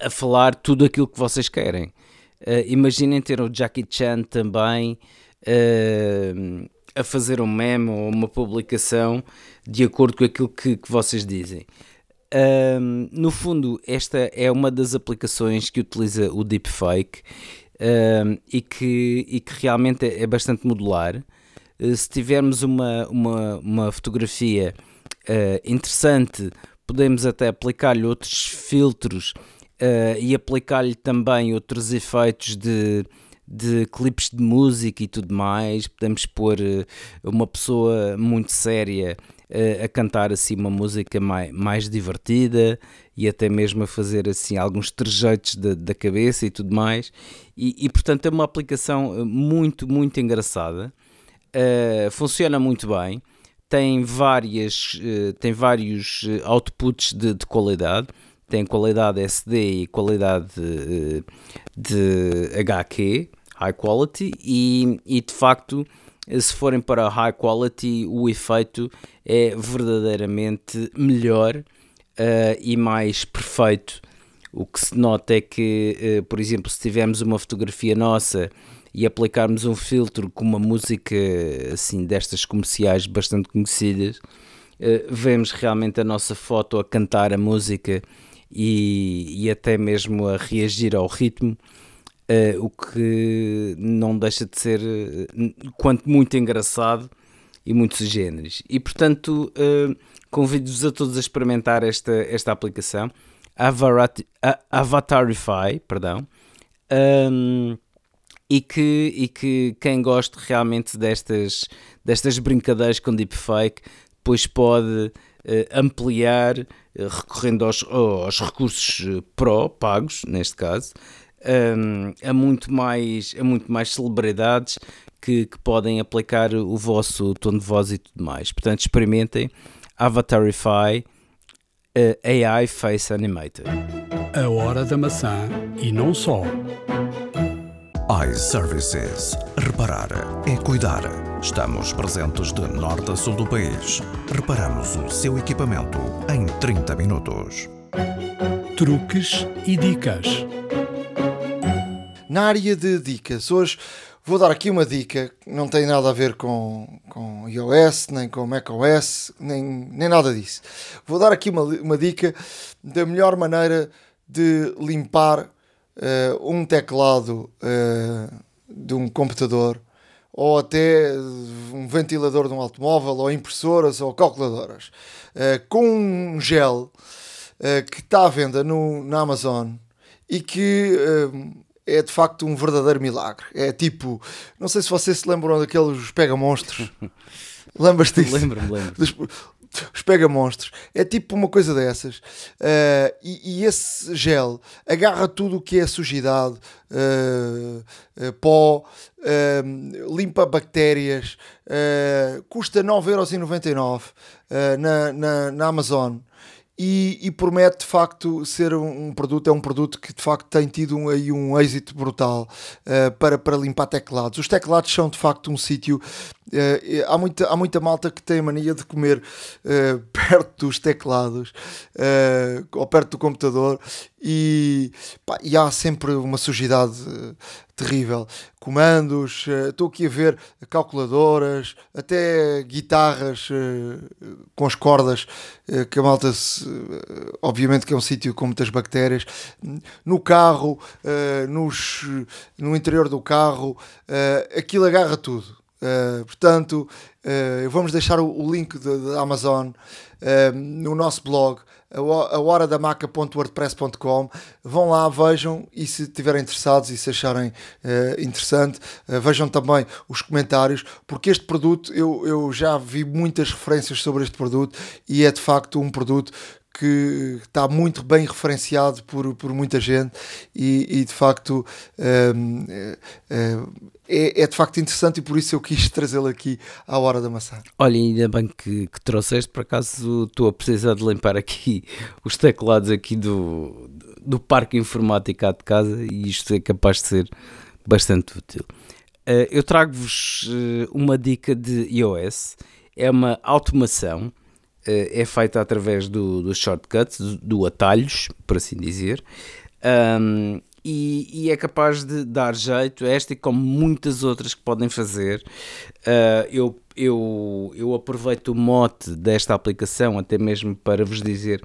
a falar tudo aquilo que vocês querem. Uh, imaginem ter o Jackie Chan também a fazer um meme ou uma publicação de acordo com aquilo que, que vocês dizem. Um, no fundo, esta é uma das aplicações que utiliza o deepfake um, e, que, e que realmente é, bastante modular. Uh, se tivermos uma, uma, uma fotografia uh, interessante, podemos até aplicar-lhe outros filtros uh, e aplicar-lhe também outros efeitos de, de clipes de música e tudo mais. Podemos pôr uma pessoa muito séria a cantar assim uma música mais, mais divertida e até mesmo a fazer assim alguns trejeitos da, cabeça e tudo mais. E, e, portanto é uma aplicação eh, muito, muito engraçada. Uh, funciona muito bem. Tem, várias, uh, tem vários outputs de, de, qualidade. Tem qualidade SD e qualidade de, de HQ, High Quality, e, e de facto se forem para high quality, o efeito é verdadeiramente melhor uh, e mais perfeito. O que se nota é que, uh, por exemplo, se tivermos uma fotografia nossa e aplicarmos um filtro com uma música assim destas comerciais bastante conhecidas, uh, vemos realmente a nossa foto a cantar a música e, e até mesmo a reagir ao ritmo Uh, o que não deixa de ser, uh, quanto muito engraçado e muito sugêneres. E portanto, uh, convido-vos a todos a experimentar esta, esta aplicação, Avatarify, perdão, um, e, que, e que quem goste realmente destas, destas brincadeiras com deepfake, depois pode ampliar recorrendo aos, aos recursos Pro, pagos, neste caso, um, a, muito mais, a muito mais celebridades que, que, podem aplicar o vosso tom de voz e tudo mais. Portanto, experimentem Avatarify uh, AI Face Animator. A hora da maçã e não só. iServices. Reparar é cuidar. Estamos presentes de norte a sul do país. Reparamos o seu equipamento em 30 minutos. Truques e dicas. Na área de dicas, hoje vou dar aqui uma dica que não tem nada a ver com, com iOS, nem com macOS, nem, nem nada disso. Vou dar aqui uma, uma dica da melhor maneira de limpar uh, um teclado uh, de um computador ou até um ventilador de um automóvel ou impressoras ou calculadoras uh, com um gel que está à venda no, na Amazon e que é de facto um verdadeiro milagre. É tipo, não sei se vocês se lembram daqueles pega-monstros. Lembras-te disso? Lembro-me, lembro. Dos, os pega-monstros. É tipo uma coisa dessas. Uh, e, e, esse gel agarra tudo o que é sujidade, uh, uh, pó, limpa bactérias, custa 9,99€ na, na, na Amazon e, e, promete de facto ser um, um, produto, é um produto que de facto tem tido um, aí um êxito brutal uh, para, para limpar teclados. Os teclados são de facto um sítio. Uh, há, muita, há muita malta que tem a mania de comer uh, perto dos teclados ou perto do computador e, pá, e há sempre uma sujidade terrível. Comandos, uh, estou aqui a ver calculadoras, até guitarras uh, com as cordas, uh, que a malta, se, obviamente que é um sítio com muitas bactérias. No carro, nos, no interior do carro, aquilo agarra tudo. Portanto, vamos deixar o, o link da Amazon no nosso blog a horadamaca.wordpress.com. Vão lá, vejam e se estiverem interessados e se acharem uh, interessante, uh, vejam também os comentários, porque este produto eu, eu já vi muitas referências sobre este produto e é de facto um produto que está muito bem referenciado por, por muita gente e, e de facto um, é, é, de facto interessante e por isso eu quis trazê-lo aqui à hora da maçã. Olha, ainda bem que, que trouxeste, por acaso estou a precisar de limpar aqui os teclados aqui do, do parque informático de casa e isto é capaz de ser bastante útil. Uh, eu trago-vos uh, uma dica de iOS, é uma automação eh, é feita através do, do shortcuts, do, do, atalhos, por assim dizer, um, e, e, é capaz de dar jeito esta e como muitas outras que podem fazer. Uh, eu, eu, eu aproveito o mote desta aplicação até mesmo para vos dizer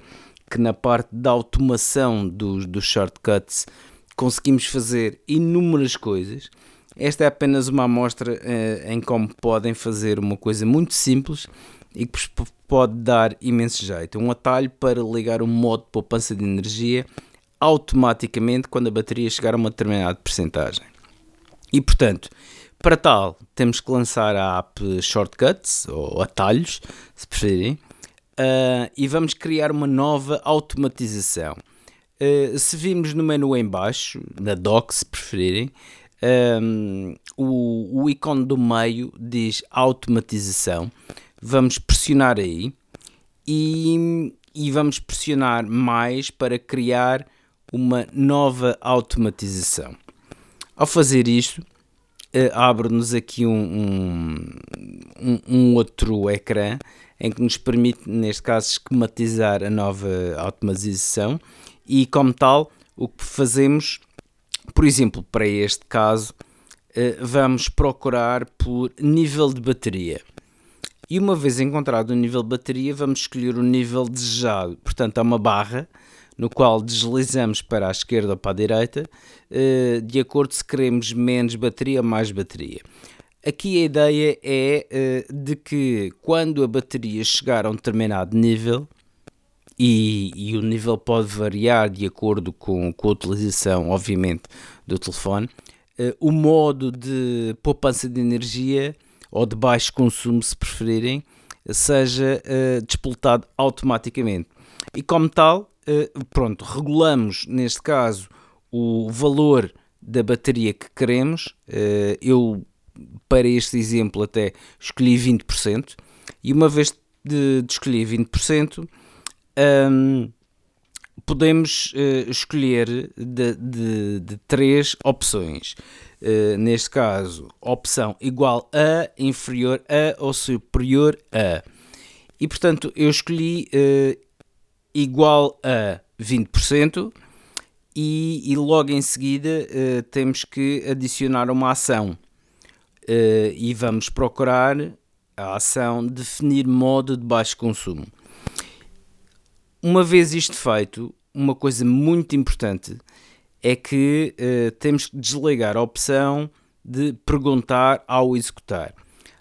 que na parte da automação dos, dos shortcuts conseguimos fazer inúmeras coisas. Esta é apenas uma amostra uh, em como podem fazer uma coisa muito simples e que pode dar imenso jeito. Um atalho para ligar o modo de poupança de energia automaticamente quando a bateria chegar a uma determinada percentagem. E portanto, para tal, temos que lançar a app Shortcuts, ou atalhos, se preferirem, uh, e vamos criar uma nova automatização. Uh, se vimos no menu em baixo, na dock, se preferirem, um, o, o ícone do meio diz automatização vamos pressionar aí e, e vamos pressionar mais para criar uma nova automatização. Ao fazer isto, uh, abre-nos aqui um, um, um, outro ecrã em que nos permite, neste caso, esquematizar a nova automatização e, como tal, o que fazemos, por exemplo, para este caso, uh, vamos procurar por nível de bateria. E uma vez encontrado o nível de bateria, vamos escolher o nível desejado. Portanto, há uma barra no qual deslizamos para a esquerda ou para a direita, eh, de acordo se queremos menos bateria ou mais bateria. Aqui a ideia é eh, de que quando a bateria chegar a um determinado nível, e, e o nível pode variar de acordo com, com a utilização, obviamente, do telefone, eh, o modo de poupança de energia ou de baixo consumo, se preferirem, seja uh, automaticamente. E como tal, pronto, regulamos neste caso o valor da bateria que queremos. Uh, eu, para este exemplo, até escolhi 20%, e uma vez de, de escolher 20%, um, podemos uh, escolher de, de, de, três opções. Uh, neste caso, opção igual a, inferior a ou superior a. E portanto, eu escolhi uh, igual a 20% e, e logo em seguida temos que adicionar uma ação. e vamos procurar a ação definir modo de baixo consumo. Uma vez isto feito, uma coisa muito importante é que uh, temos que desligar a opção de perguntar ao executar.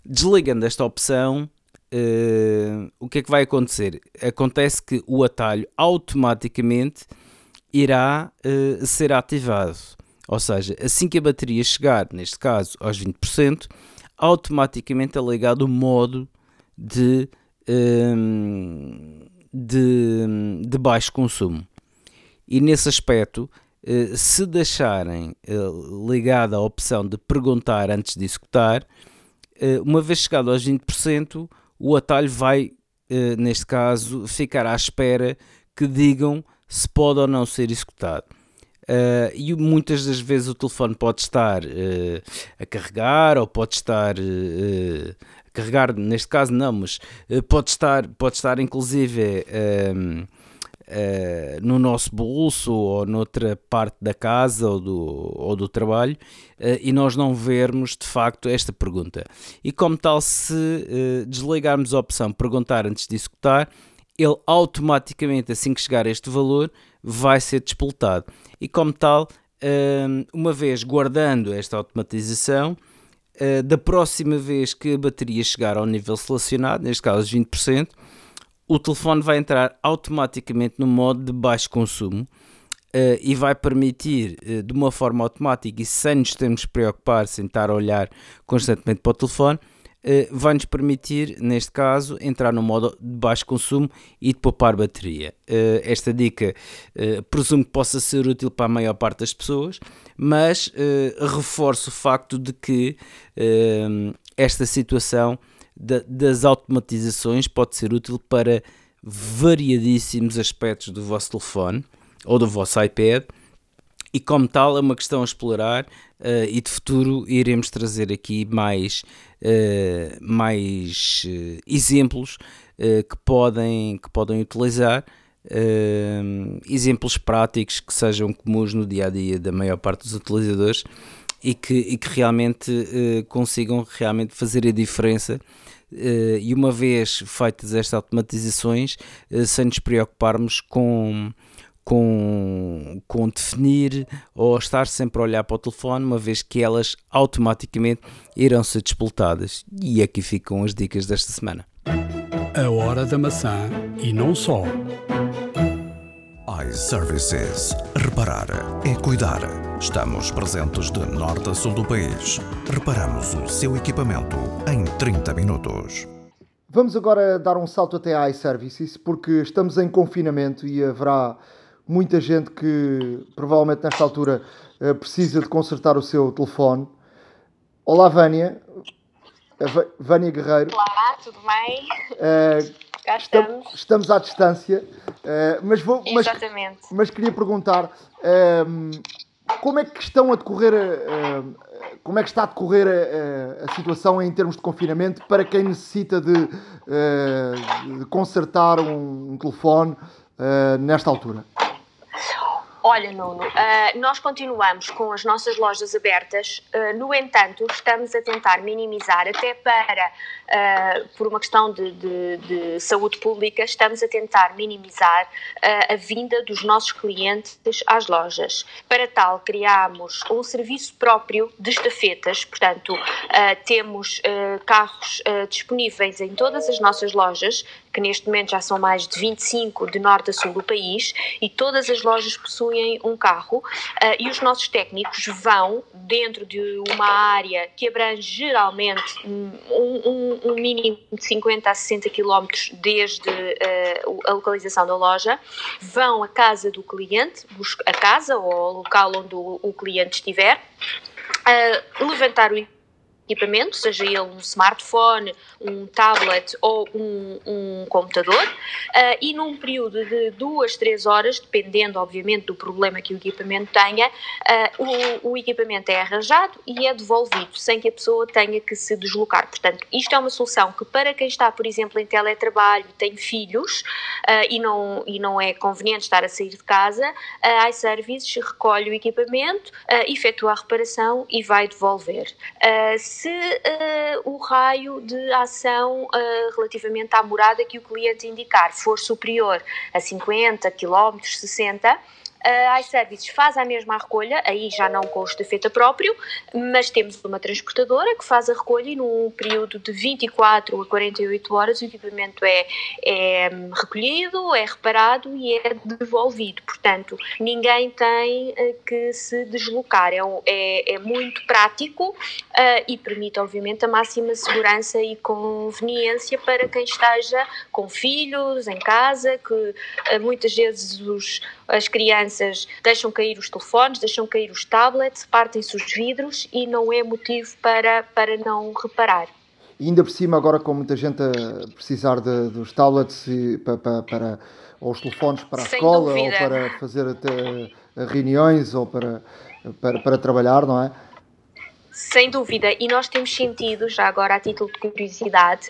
Desligando esta opção, uh, o que é que vai acontecer? Acontece que o atalho automaticamente irá uh, ser ativado. Ou seja, assim que a bateria chegar, neste caso aos 20%, automaticamente é ligado o modo de, de, de baixo consumo. E nesse aspecto, eh, se deixarem ligada a opção de perguntar antes de executar, uma vez chegado aos 20%, o atalho vai neste caso, ficar à espera que digam se pode ou não ser executado. Uh, e muitas das vezes o telefone pode estar uh, a carregar ou pode estar a carregar, neste caso não, mas pode estar, pode estar inclusive ehm, no nosso bolso ou noutra parte da casa ou do, ou do trabalho e nós não vermos de facto esta pergunta. E como tal, se desligarmos a opção perguntar antes de executar, ele automaticamente, assim que chegar a este valor, vai ser despoltado. E como tal, hum, uma vez guardando esta automatização, da próxima vez que a bateria chegar ao nível selecionado, neste caso 20%, o telefone vai entrar automaticamente no modo de baixo consumo hum, e vai permitir, de uma forma automática e sem nos termos de preocupar, sem estar a olhar constantemente para o telefone, eh, vai-nos permitir, neste caso, entrar no modo de baixo consumo e de poupar bateria. Esta dica presumo que possa ser útil para a maior parte das pessoas, mas reforço o facto de que esta situação das automatizações pode ser útil para variadíssimos aspectos do vosso telefone ou do vosso iPad. E como tal é uma questão a explorar uh, e de futuro iremos trazer aqui mais, uh, mais uh, exemplos que, podem, que podem utilizar, exemplos práticos que sejam comuns no dia a dia da maior parte dos utilizadores e que, e que realmente consigam realmente fazer a diferença e uma vez feitas estas automatizações, sem nos preocuparmos com com, com definir ou estar sempre a olhar para o telefone, uma vez que elas automaticamente irão ser despoltadas. E aqui ficam as dicas desta semana. A hora da maçã e não só. iServices. Reparar é cuidar. Estamos presentes de norte a sul do país. Reparamos o seu equipamento em 30 minutos. Vamos agora dar um salto até a iServices, porque estamos em confinamento e haverá muita gente que provavelmente nesta altura uh, precisa de consertar o seu telefone. Olá, Vânia. Uh, Vânia Guerreiro. Olá, tudo bem? Uh, Cá estamos. Estamos à distância, mas vou. Mas, Exatamente. Mas, queria perguntar ehm, como é que estão a decorrer. como é que está a decorrer a, a, situação em termos de confinamento para quem necessita de, de consertar um telefone nesta altura? Olha, Nuno, uh, nós continuamos com as nossas lojas abertas, uh, no entanto, estamos a tentar minimizar, até para, uh, por uma questão de, de, de, saúde pública, estamos a tentar minimizar a vinda dos nossos clientes às lojas. Para tal, criámos um serviço próprio de estafetas, portanto, temos carros disponíveis em todas as nossas lojas, que neste momento já são mais de 25 de norte a sul do país, e todas as lojas possuem um carro, uh, e os nossos técnicos vão dentro de uma área que abrange geralmente um, um, um mínimo de 50 a 60 quilómetros desde uh, a localização da loja, vão à casa do cliente, a casa ou ao local onde o, o cliente estiver, uh, levantar o equipamento, seja ele um smartphone, um tablet ou um, um computador, uh, e num período de duas, três horas, dependendo obviamente do problema que o equipamento tenha, uh, o, o, equipamento é arranjado e é devolvido, sem que a pessoa tenha que se deslocar. Portanto, isto é uma solução que para quem está, por exemplo, em teletrabalho, tem filhos uh, e, não, e não é conveniente estar a sair de casa, a iServices recolhe o equipamento, efetua a reparação e vai devolver se uh, o raio de ação uh, relativamente à morada que o cliente indicar for superior a 50 km, 60 a iServices faz a mesma recolha, aí já não com o estafeta próprio, mas temos uma transportadora que faz a recolha e num período de 24 a 48 horas o equipamento é, é recolhido, é reparado e é devolvido. Portanto, ninguém tem eh, que se deslocar. É, é, é muito prático uh, e permite, obviamente, a máxima segurança e conveniência para quem esteja com filhos em casa, que uh, muitas vezes os, as crianças crianças deixam cair os telefones, deixam cair os tablets, partem-se os vidros e não é motivo para, para não reparar. e ainda por cima, agora com muita gente a precisar de, dos tablets e, para, para, ou os telefones para a Sem escola, dúvida. ou para fazer até reuniões, ou para, para, para trabalhar, não é? Sem dúvida, e nós temos sentido, já agora a título de curiosidade,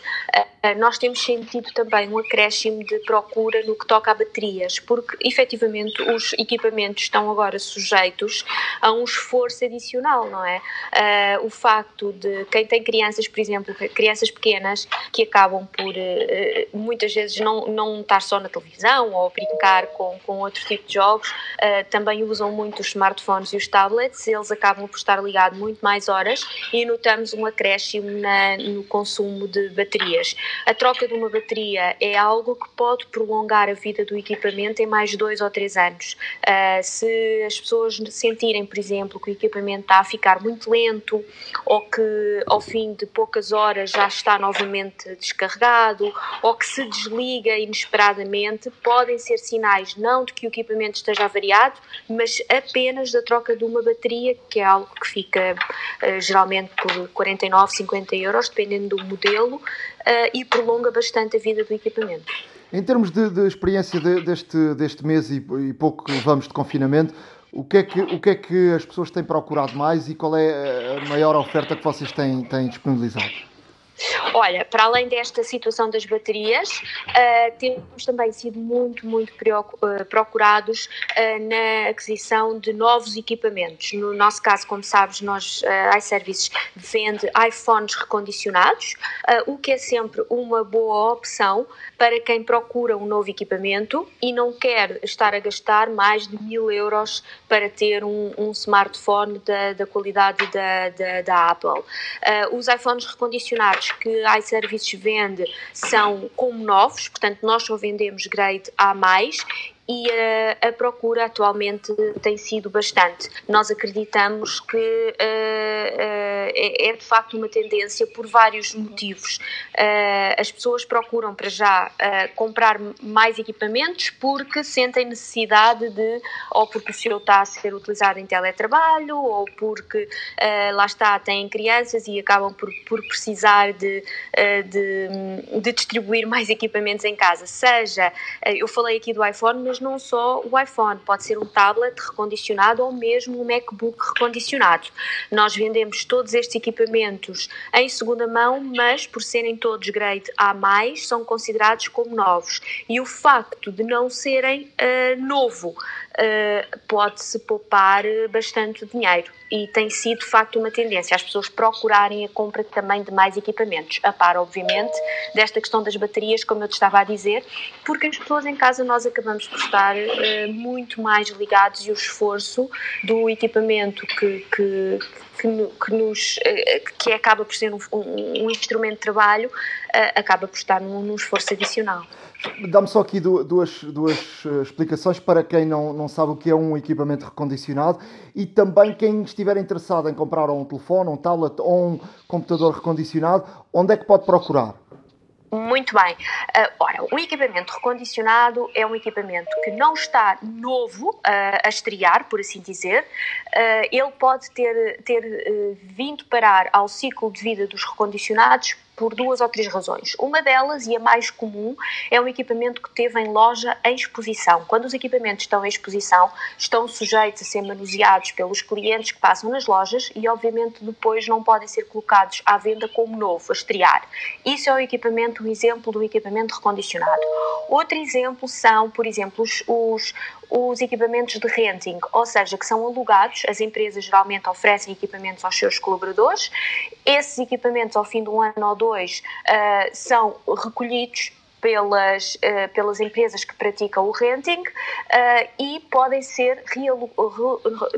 nós temos sentido também um acréscimo de procura no que toca a baterias, porque efetivamente os equipamentos estão agora sujeitos a um esforço adicional, não é? Eh, o facto de quem tem crianças, por exemplo, crianças pequenas, que acabam por eh, muitas vezes não, não estar só na televisão ou brincar com, com outro tipo de jogos, também usam muito os smartphones e os tablets, eles acabam por estar ligados muito mais horas e notamos um acréscimo na, no consumo de baterias. A troca de uma bateria é algo que pode prolongar a vida do equipamento em mais dois ou três anos. Uh, se as pessoas sentirem, por exemplo, que o equipamento está a ficar muito lento ou que ao fim de poucas horas já está novamente descarregado ou que se desliga inesperadamente, podem ser sinais não de que o equipamento esteja avariado, mas apenas da troca de uma bateria, que é algo que fica uh, geralmente por 49, 50 euros, dependendo do modelo, e prolonga bastante a vida do equipamento. Em termos de, de experiência de, deste, deste mês e, e, pouco que levamos de confinamento, o que, é que, o que é que as pessoas têm procurado mais e qual é a maior oferta que vocês têm, têm disponibilizado? Olha, para além desta situação das baterias, uh, temos também sido muito, muito uh, procurados uh, na aquisição de novos equipamentos. No nosso caso, como sabes, nós, uh, iServices vende iPhones recondicionados, o que é sempre uma boa opção para quem procura um novo equipamento e não quer estar a gastar mais de mil euros para ter um, um smartphone da, da qualidade da, da, da Apple. os iPhones recondicionados que a iServices vende são como novos, portanto nós só vendemos grade A+, e a, a, procura atualmente tem sido bastante. Nós acreditamos que uh, uh, é, é, de facto uma tendência por vários motivos. Uh, as pessoas procuram para já comprar mais equipamentos porque sentem necessidade de, ou porque o seu está a ser utilizado em teletrabalho, ou porque lá está, têm crianças e acabam por, por precisar de, de, de distribuir mais equipamentos em casa. Seja, eu falei aqui do iPhone, mas não só o iPhone, pode ser um tablet recondicionado ou mesmo um MacBook recondicionado. Nós vendemos todos estes equipamentos em segunda mão, mas por serem todos grade A+, são considerados como novos. E o facto de não serem uh, novo uh, pode-se poupar bastante dinheiro. E tem sido de facto uma tendência as pessoas procurarem a compra também de mais equipamentos, a par obviamente desta questão das baterias, como eu te estava a dizer, porque as pessoas em casa nós acabamos por estar uh, muito mais ligados e o esforço do equipamento que, que que, que, nos, eh, que acaba por ser um, um, um instrumento de trabalho, uh, acaba por estar num, num esforço adicional. Dá-me só aqui duas, duas eh, explicações para quem não, não sabe o que é um equipamento recondicionado e também quem estiver interessado em comprar um telefone, um tablet ou um computador recondicionado, onde é que pode procurar? Muito bem. Uh, ora, um equipamento recondicionado é um equipamento que não está novo uh, a estrear, por assim dizer. Uh, ele pode ter, ter vindo parar ao ciclo de vida dos recondicionados por duas ou três razões. Uma delas, e a mais comum, é um equipamento que teve em loja em exposição. Quando os equipamentos estão em exposição, estão sujeitos a ser manuseados pelos clientes que passam nas lojas e, obviamente, depois não podem ser colocados à venda como novo, a estrear. Isso é o equipamento, um exemplo do equipamento recondicionado. Outro exemplo são, por exemplo, os, os, os equipamentos de renting, ou seja, que são alugados, as empresas geralmente oferecem equipamentos aos seus colaboradores, esses equipamentos ao fim de um ano ou dois uh, são recolhidos pelas, uh, pelas empresas que praticam o renting uh, e podem ser re,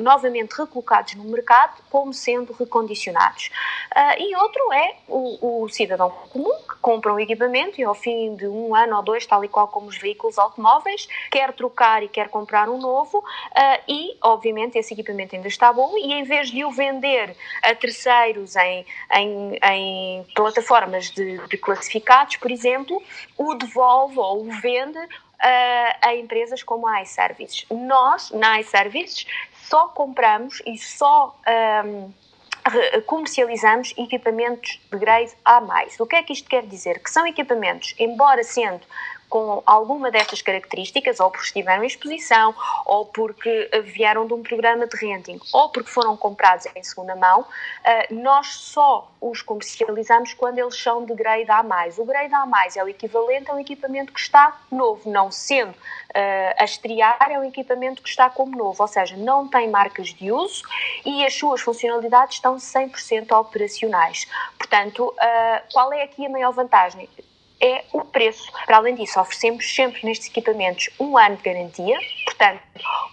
novamente recolocados no mercado como sendo recondicionados. Uh, e outro é o, o, cidadão comum que compra um equipamento e ao fim de um ano ou dois, tal e qual como os veículos automóveis, quer trocar e quer comprar um novo e, obviamente, esse equipamento ainda está bom e em vez de o vender a terceiros em, em, em plataformas de, de classificados, por exemplo, o devolve ou vende uh, a empresas como a iServices. Nós, na iServices, só compramos e só um, comercializamos equipamentos de grade A+. O que é que isto quer dizer? Que são equipamentos, embora sendo com alguma destas características, ou porque estiveram em exposição, ou porque vieram de um programa de renting, ou porque foram comprados em segunda mão, eh, nós só os comercializamos quando eles são de grade A+. O grade A+, é o equivalente a um equipamento que está novo, não sendo uh, a estrear, é um equipamento que está como novo, ou seja, não tem marcas de uso e as suas funcionalidades estão 100% operacionais. Portanto, uh, qual é aqui a maior vantagem? É o preço. Para além disso, oferecemos sempre nestes equipamentos um ano de garantia, portanto,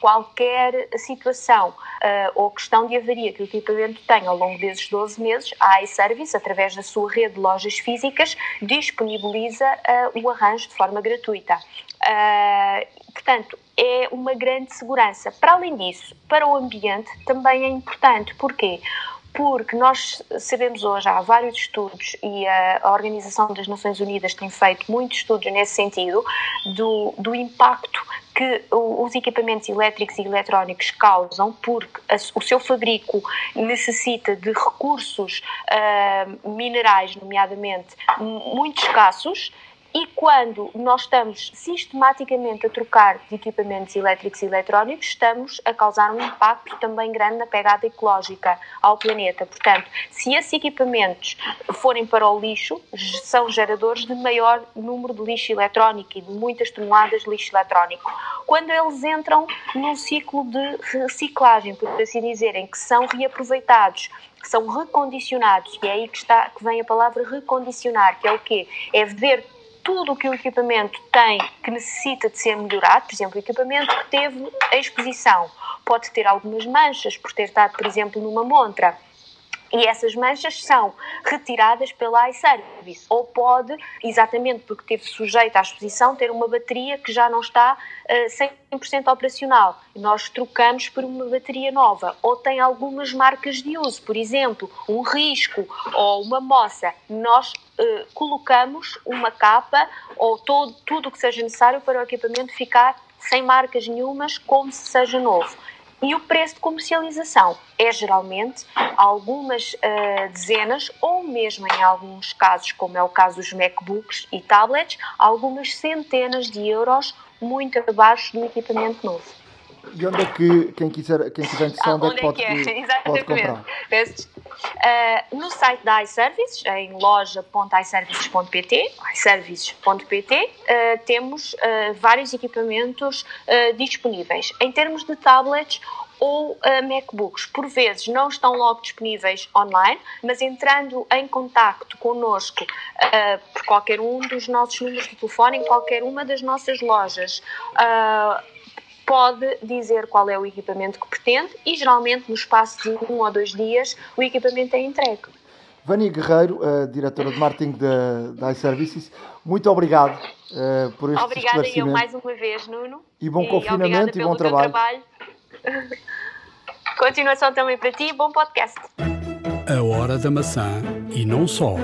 qualquer situação uh, ou questão de avaria que o equipamento tenha ao longo desses 12 meses, a iService, através da sua rede de lojas físicas, disponibiliza uh, o arranjo de forma gratuita. Uh, portanto, é uma grande segurança. Para além disso, para o ambiente também é importante. Porquê? porque nós sabemos hoje, há vários estudos e a Organização das Nações Unidas tem feito muitos estudos nesse sentido, do, do impacto que os equipamentos elétricos e eletrónicos causam, porque o seu fabrico necessita de recursos uh, minerais, nomeadamente, muito escassos, e quando nós estamos sistematicamente a trocar de equipamentos elétricos e eletrónicos, estamos a causar um impacto também grande na pegada ecológica ao planeta. Portanto, se esses equipamentos forem para o lixo, são geradores de maior número de lixo eletrónico e de muitas toneladas de lixo eletrónico. Quando eles entram num ciclo de reciclagem, por assim dizer, em que são reaproveitados, que são recondicionados, e é aí que, está, que vem a palavra recondicionar, que é o quê? É ver tudo o que o equipamento tem que necessita de ser melhorado, por exemplo, o equipamento que teve a exposição. Pode ter algumas manchas por ter estado, por exemplo, numa montra e essas manchas são retiradas pela iService. Ou pode, exatamente porque teve sujeito à exposição, ter uma bateria que já não está uh, 100% operacional. Nós trocamos por uma bateria nova. Ou tem algumas marcas de uso, por exemplo, um risco ou uma moça. Nós uh, colocamos uma capa ou todo, tudo o que seja necessário para o equipamento ficar sem marcas nenhumas, como se seja novo. E o preço de comercialização é geralmente algumas uh, dezenas ou mesmo em alguns casos, como é o caso dos MacBooks e tablets, algumas centenas de euros muito abaixo do equipamento novo. E onde é que quem quiser, quem quiser ah, onde, onde é que pode, é? pode comprar? Uh, no site da iServices, em loja.iservices.pt, iservices.pt, uh, temos uh, vários equipamentos disponíveis. Em termos de tablets ou MacBooks, por vezes não estão logo disponíveis online, mas entrando em contacto connosco por qualquer um dos nossos números de telefone, em qualquer uma das nossas lojas, pode dizer qual é o equipamento que pretende e geralmente no espaço de um ou dois dias o equipamento é entregue. Vânia Guerreiro, a diretora de marketing da, da iServices, muito obrigado uh, por este Obrigada eu mais uma vez, Nuno. E bom e confinamento e bom trabalho. trabalho. Continuação também para ti, bom podcast. A hora da maçã e não só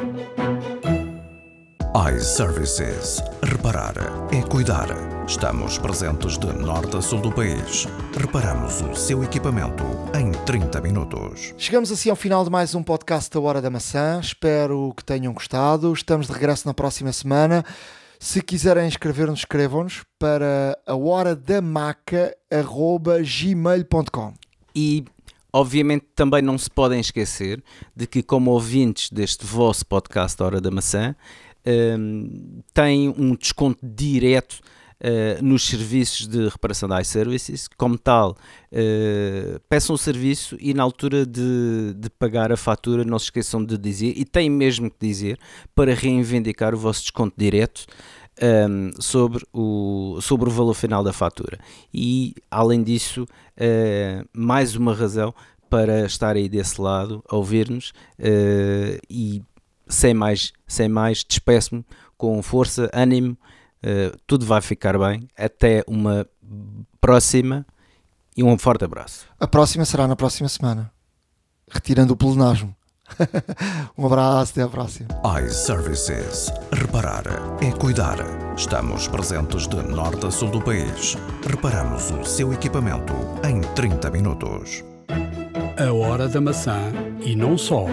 iServices. Reparar é cuidar. Estamos presentes de norte a sul do país. Reparamos o seu equipamento em 30 minutos. Chegamos assim ao final de mais um podcast da Hora da Maçã. Espero que tenham gostado. Estamos de regresso na próxima semana. Se quiserem escrever-nos, escrevam-nos para a hora da maca.gmail.com. E obviamente também não se podem esquecer de que, como ouvintes deste vosso podcast Hora da Maçã, um, tem um desconto direto Uh, nos serviços de reparação da iServices. Como tal, uh, peçam o serviço e na altura de, de, pagar a fatura não se esqueçam de dizer, e têm mesmo que dizer, para reivindicar o vosso desconto direto um, sobre, o, sobre o valor final da fatura. E, além disso, uh, mais uma razão para estar aí desse lado, a ouvir-nos e sem mais, sem mais, despeço-me com força, ânimo, uh, tudo vai ficar bem. Até uma próxima e um forte abraço. A próxima será na próxima semana, retirando o pleonasmo. um abraço, até à próxima. iServices. Reparar é cuidar. Estamos presentes de norte a sul do país. Reparamos o seu equipamento em 30 minutos. A Hora da Maçã e não só.